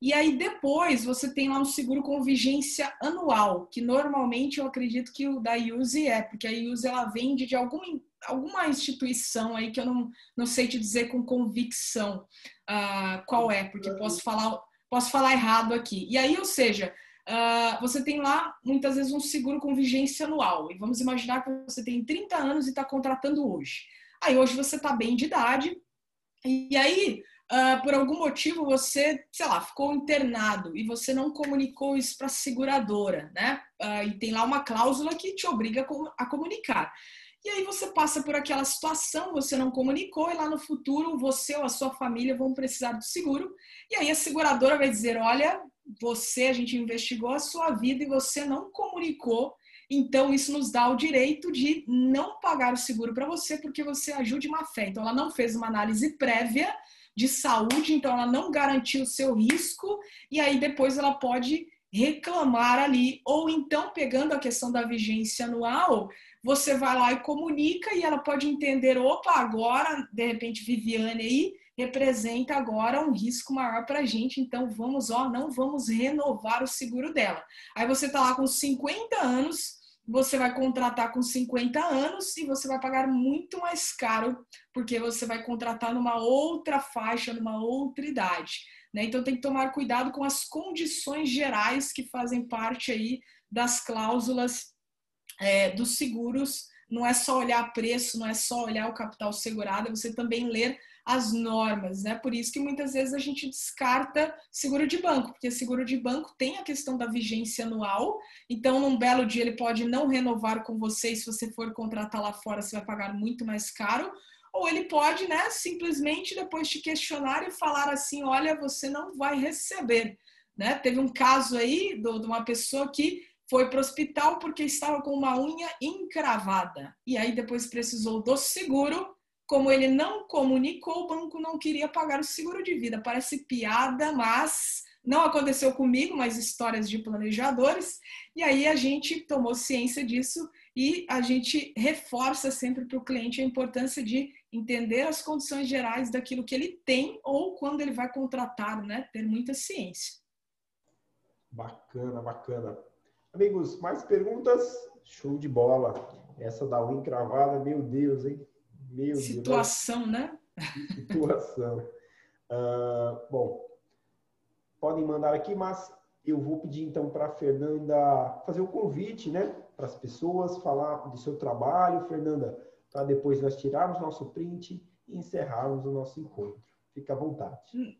E aí depois você tem lá um seguro com vigência anual, que normalmente eu acredito que o da Use é, porque a Use ela vende de alguma, alguma instituição aí que eu não, não sei te dizer com convicção uh, qual é, porque posso falar posso falar errado aqui. E aí, ou seja, uh, você tem lá muitas vezes um seguro com vigência anual. E vamos imaginar que você tem 30 anos e está contratando hoje. Aí hoje você está bem de idade, e aí, uh, por algum motivo, você, sei lá, ficou internado e você não comunicou isso para a seguradora, né? Uh, e tem lá uma cláusula que te obriga a comunicar. E aí você passa por aquela situação, você não comunicou e lá no futuro você ou a sua família vão precisar do seguro. E aí a seguradora vai dizer: olha, você, a gente investigou a sua vida e você não comunicou. Então, isso nos dá o direito de não pagar o seguro para você porque você agiu de má fé. Então, ela não fez uma análise prévia de saúde, então ela não garantiu o seu risco, e aí depois ela pode reclamar ali. Ou então, pegando a questão da vigência anual, você vai lá e comunica e ela pode entender, opa, agora, de repente, Viviane aí representa agora um risco maior para a gente, então vamos, ó, não vamos renovar o seguro dela. Aí você está lá com 50 anos, você vai contratar com 50 anos e você vai pagar muito mais caro, porque você vai contratar numa outra faixa, numa outra idade. Né? Então tem que tomar cuidado com as condições gerais que fazem parte aí das cláusulas é, dos seguros. Não é só olhar preço, não é só olhar o capital segurado, é você também ler as normas, né? Por isso que muitas vezes a gente descarta seguro de banco, porque seguro de banco tem a questão da vigência anual, então num belo dia ele pode não renovar com você, e se você for contratar lá fora, você vai pagar muito mais caro, ou ele pode, né, simplesmente depois te questionar e falar assim, olha, você não vai receber, né? Teve um caso aí do, de uma pessoa que foi para o hospital porque estava com uma unha encravada. E aí depois precisou do seguro como ele não comunicou, o banco não queria pagar o seguro de vida. Parece piada, mas não aconteceu comigo, mas histórias de planejadores. E aí a gente tomou ciência disso e a gente reforça sempre para o cliente a importância de entender as condições gerais daquilo que ele tem ou quando ele vai contratar, né? Ter muita ciência. Bacana, bacana. Amigos, mais perguntas? Show de bola. Essa da unha cravada, meu Deus, hein? Meu situação, Deus, né? Situação. Uh, bom, podem mandar aqui, mas eu vou pedir então para a Fernanda fazer o convite, né? Para as pessoas falar do seu trabalho, Fernanda, para depois nós tirarmos nosso print e encerrarmos o nosso encontro. Fica à vontade. Hum,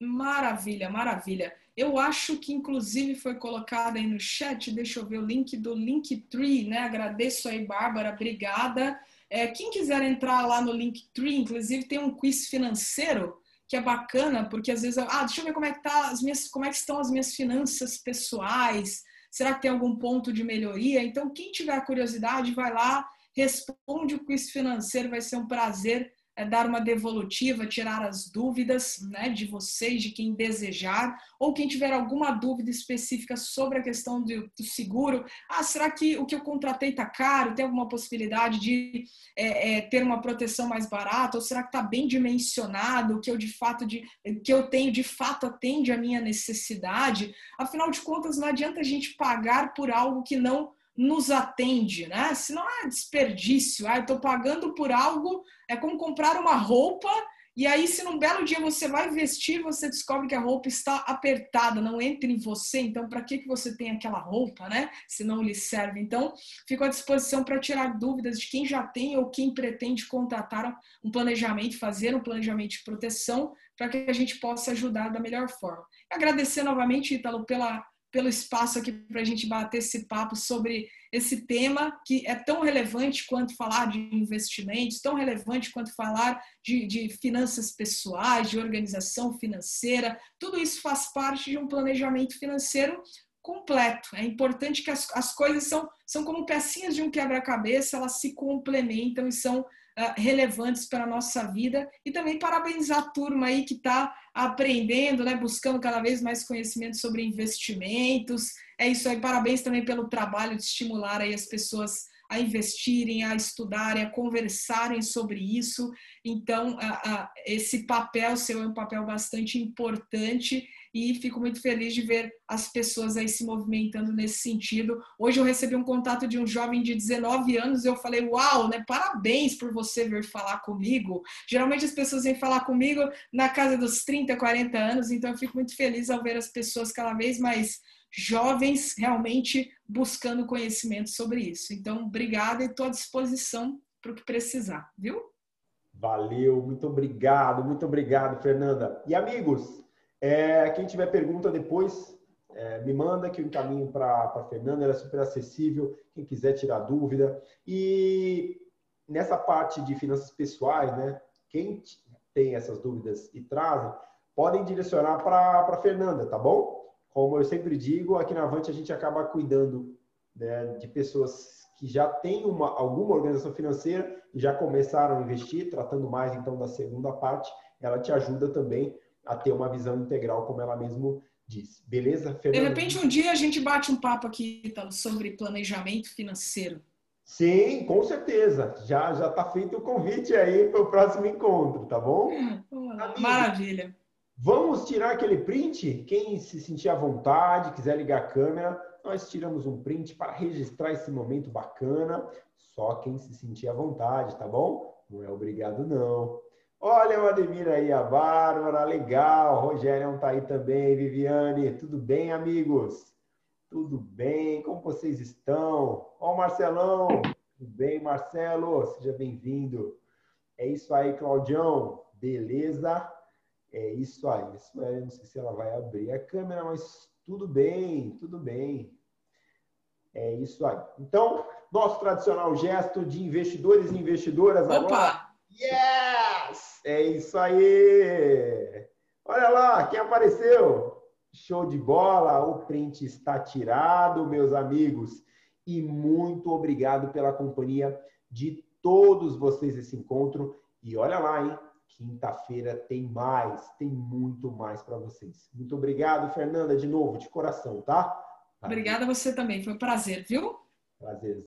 maravilha, maravilha. Eu acho que inclusive foi colocado aí no chat, deixa eu ver o link do Linktree, né? Agradeço aí, Bárbara, obrigada. É, quem quiser entrar lá no Linktree, inclusive tem um quiz financeiro que é bacana, porque às vezes, ah, deixa eu ver como é que tá as minhas, como é que estão as minhas finanças pessoais. Será que tem algum ponto de melhoria? Então, quem tiver curiosidade, vai lá, responde o quiz financeiro, vai ser um prazer é dar uma devolutiva, tirar as dúvidas né, de vocês, de quem desejar, ou quem tiver alguma dúvida específica sobre a questão do, do seguro. Ah, será que o que eu contratei está caro? Tem alguma possibilidade de é, é, ter uma proteção mais barata? Ou será que está bem dimensionado? O que eu de fato de, que eu tenho de fato atende à minha necessidade? Afinal de contas, não adianta a gente pagar por algo que não nos atende, né? Se não é desperdício, ah, eu estou pagando por algo, é como comprar uma roupa e aí se num belo dia você vai vestir, você descobre que a roupa está apertada, não entra em você, então para que que você tem aquela roupa, né? Se não lhe serve. Então, fico à disposição para tirar dúvidas de quem já tem ou quem pretende contratar um planejamento, fazer um planejamento de proteção, para que a gente possa ajudar da melhor forma. Agradecer novamente, Ítalo, pela pelo espaço aqui para a gente bater esse papo sobre esse tema que é tão relevante quanto falar de investimentos, tão relevante quanto falar de, de finanças pessoais, de organização financeira. Tudo isso faz parte de um planejamento financeiro completo. É importante que as, as coisas são, são como pecinhas de um quebra-cabeça, elas se complementam e são relevantes para a nossa vida. E também parabenizar a turma aí que está aprendendo, né, buscando cada vez mais conhecimento sobre investimentos. É isso aí, parabéns também pelo trabalho de estimular aí as pessoas a investirem, a estudarem, a conversarem sobre isso. Então, a, a, esse papel seu é um papel bastante importante e fico muito feliz de ver as pessoas aí se movimentando nesse sentido. Hoje eu recebi um contato de um jovem de 19 anos e eu falei, uau, né? Parabéns por você vir falar comigo. Geralmente as pessoas vêm falar comigo na casa dos 30, 40 anos, então eu fico muito feliz ao ver as pessoas cada vez mais jovens realmente buscando conhecimento sobre isso. Então, obrigada e estou à disposição para o que precisar, viu? Valeu, muito obrigado, muito obrigado, Fernanda. E amigos, é, quem tiver pergunta depois, é, me manda que eu encaminho para a Fernanda, ela é super acessível, quem quiser tirar dúvida. E nessa parte de finanças pessoais, né? Quem tem essas dúvidas e trazem, podem direcionar para a Fernanda, tá bom? Como eu sempre digo, aqui na Avante a gente acaba cuidando né, de pessoas que já têm uma, alguma organização financeira e já começaram a investir, tratando mais então da segunda parte, ela te ajuda também a ter uma visão integral, como ela mesmo diz. Beleza, Fernanda? De repente, um dia a gente bate um papo aqui Italo, sobre planejamento financeiro. Sim, com certeza. Já já está feito o convite aí para o próximo encontro, tá bom? Maravilha. Vamos tirar aquele print? Quem se sentir à vontade, quiser ligar a câmera, nós tiramos um print para registrar esse momento bacana. Só quem se sentir à vontade, tá bom? Não é obrigado, não. Olha o Ademir aí, a Bárbara, legal. Rogério tá aí também, Viviane. Tudo bem, amigos? Tudo bem? Como vocês estão? Ó, o Marcelão. Tudo bem, Marcelo? Seja bem-vindo. É isso aí, Claudião. Beleza? É isso aí. Isso é, não sei se ela vai abrir a câmera, mas tudo bem, tudo bem. É isso aí. Então, nosso tradicional gesto de investidores e investidoras Opa! agora. Yes! É isso aí! Olha lá, quem apareceu? Show de bola, o print está tirado, meus amigos. E muito obrigado pela companhia de todos vocês esse encontro. E olha lá, hein? Quinta-feira tem mais, tem muito mais para vocês. Muito obrigado, Fernanda, de novo, de coração, tá? Obrigada a você também, foi um prazer, viu? Prazer.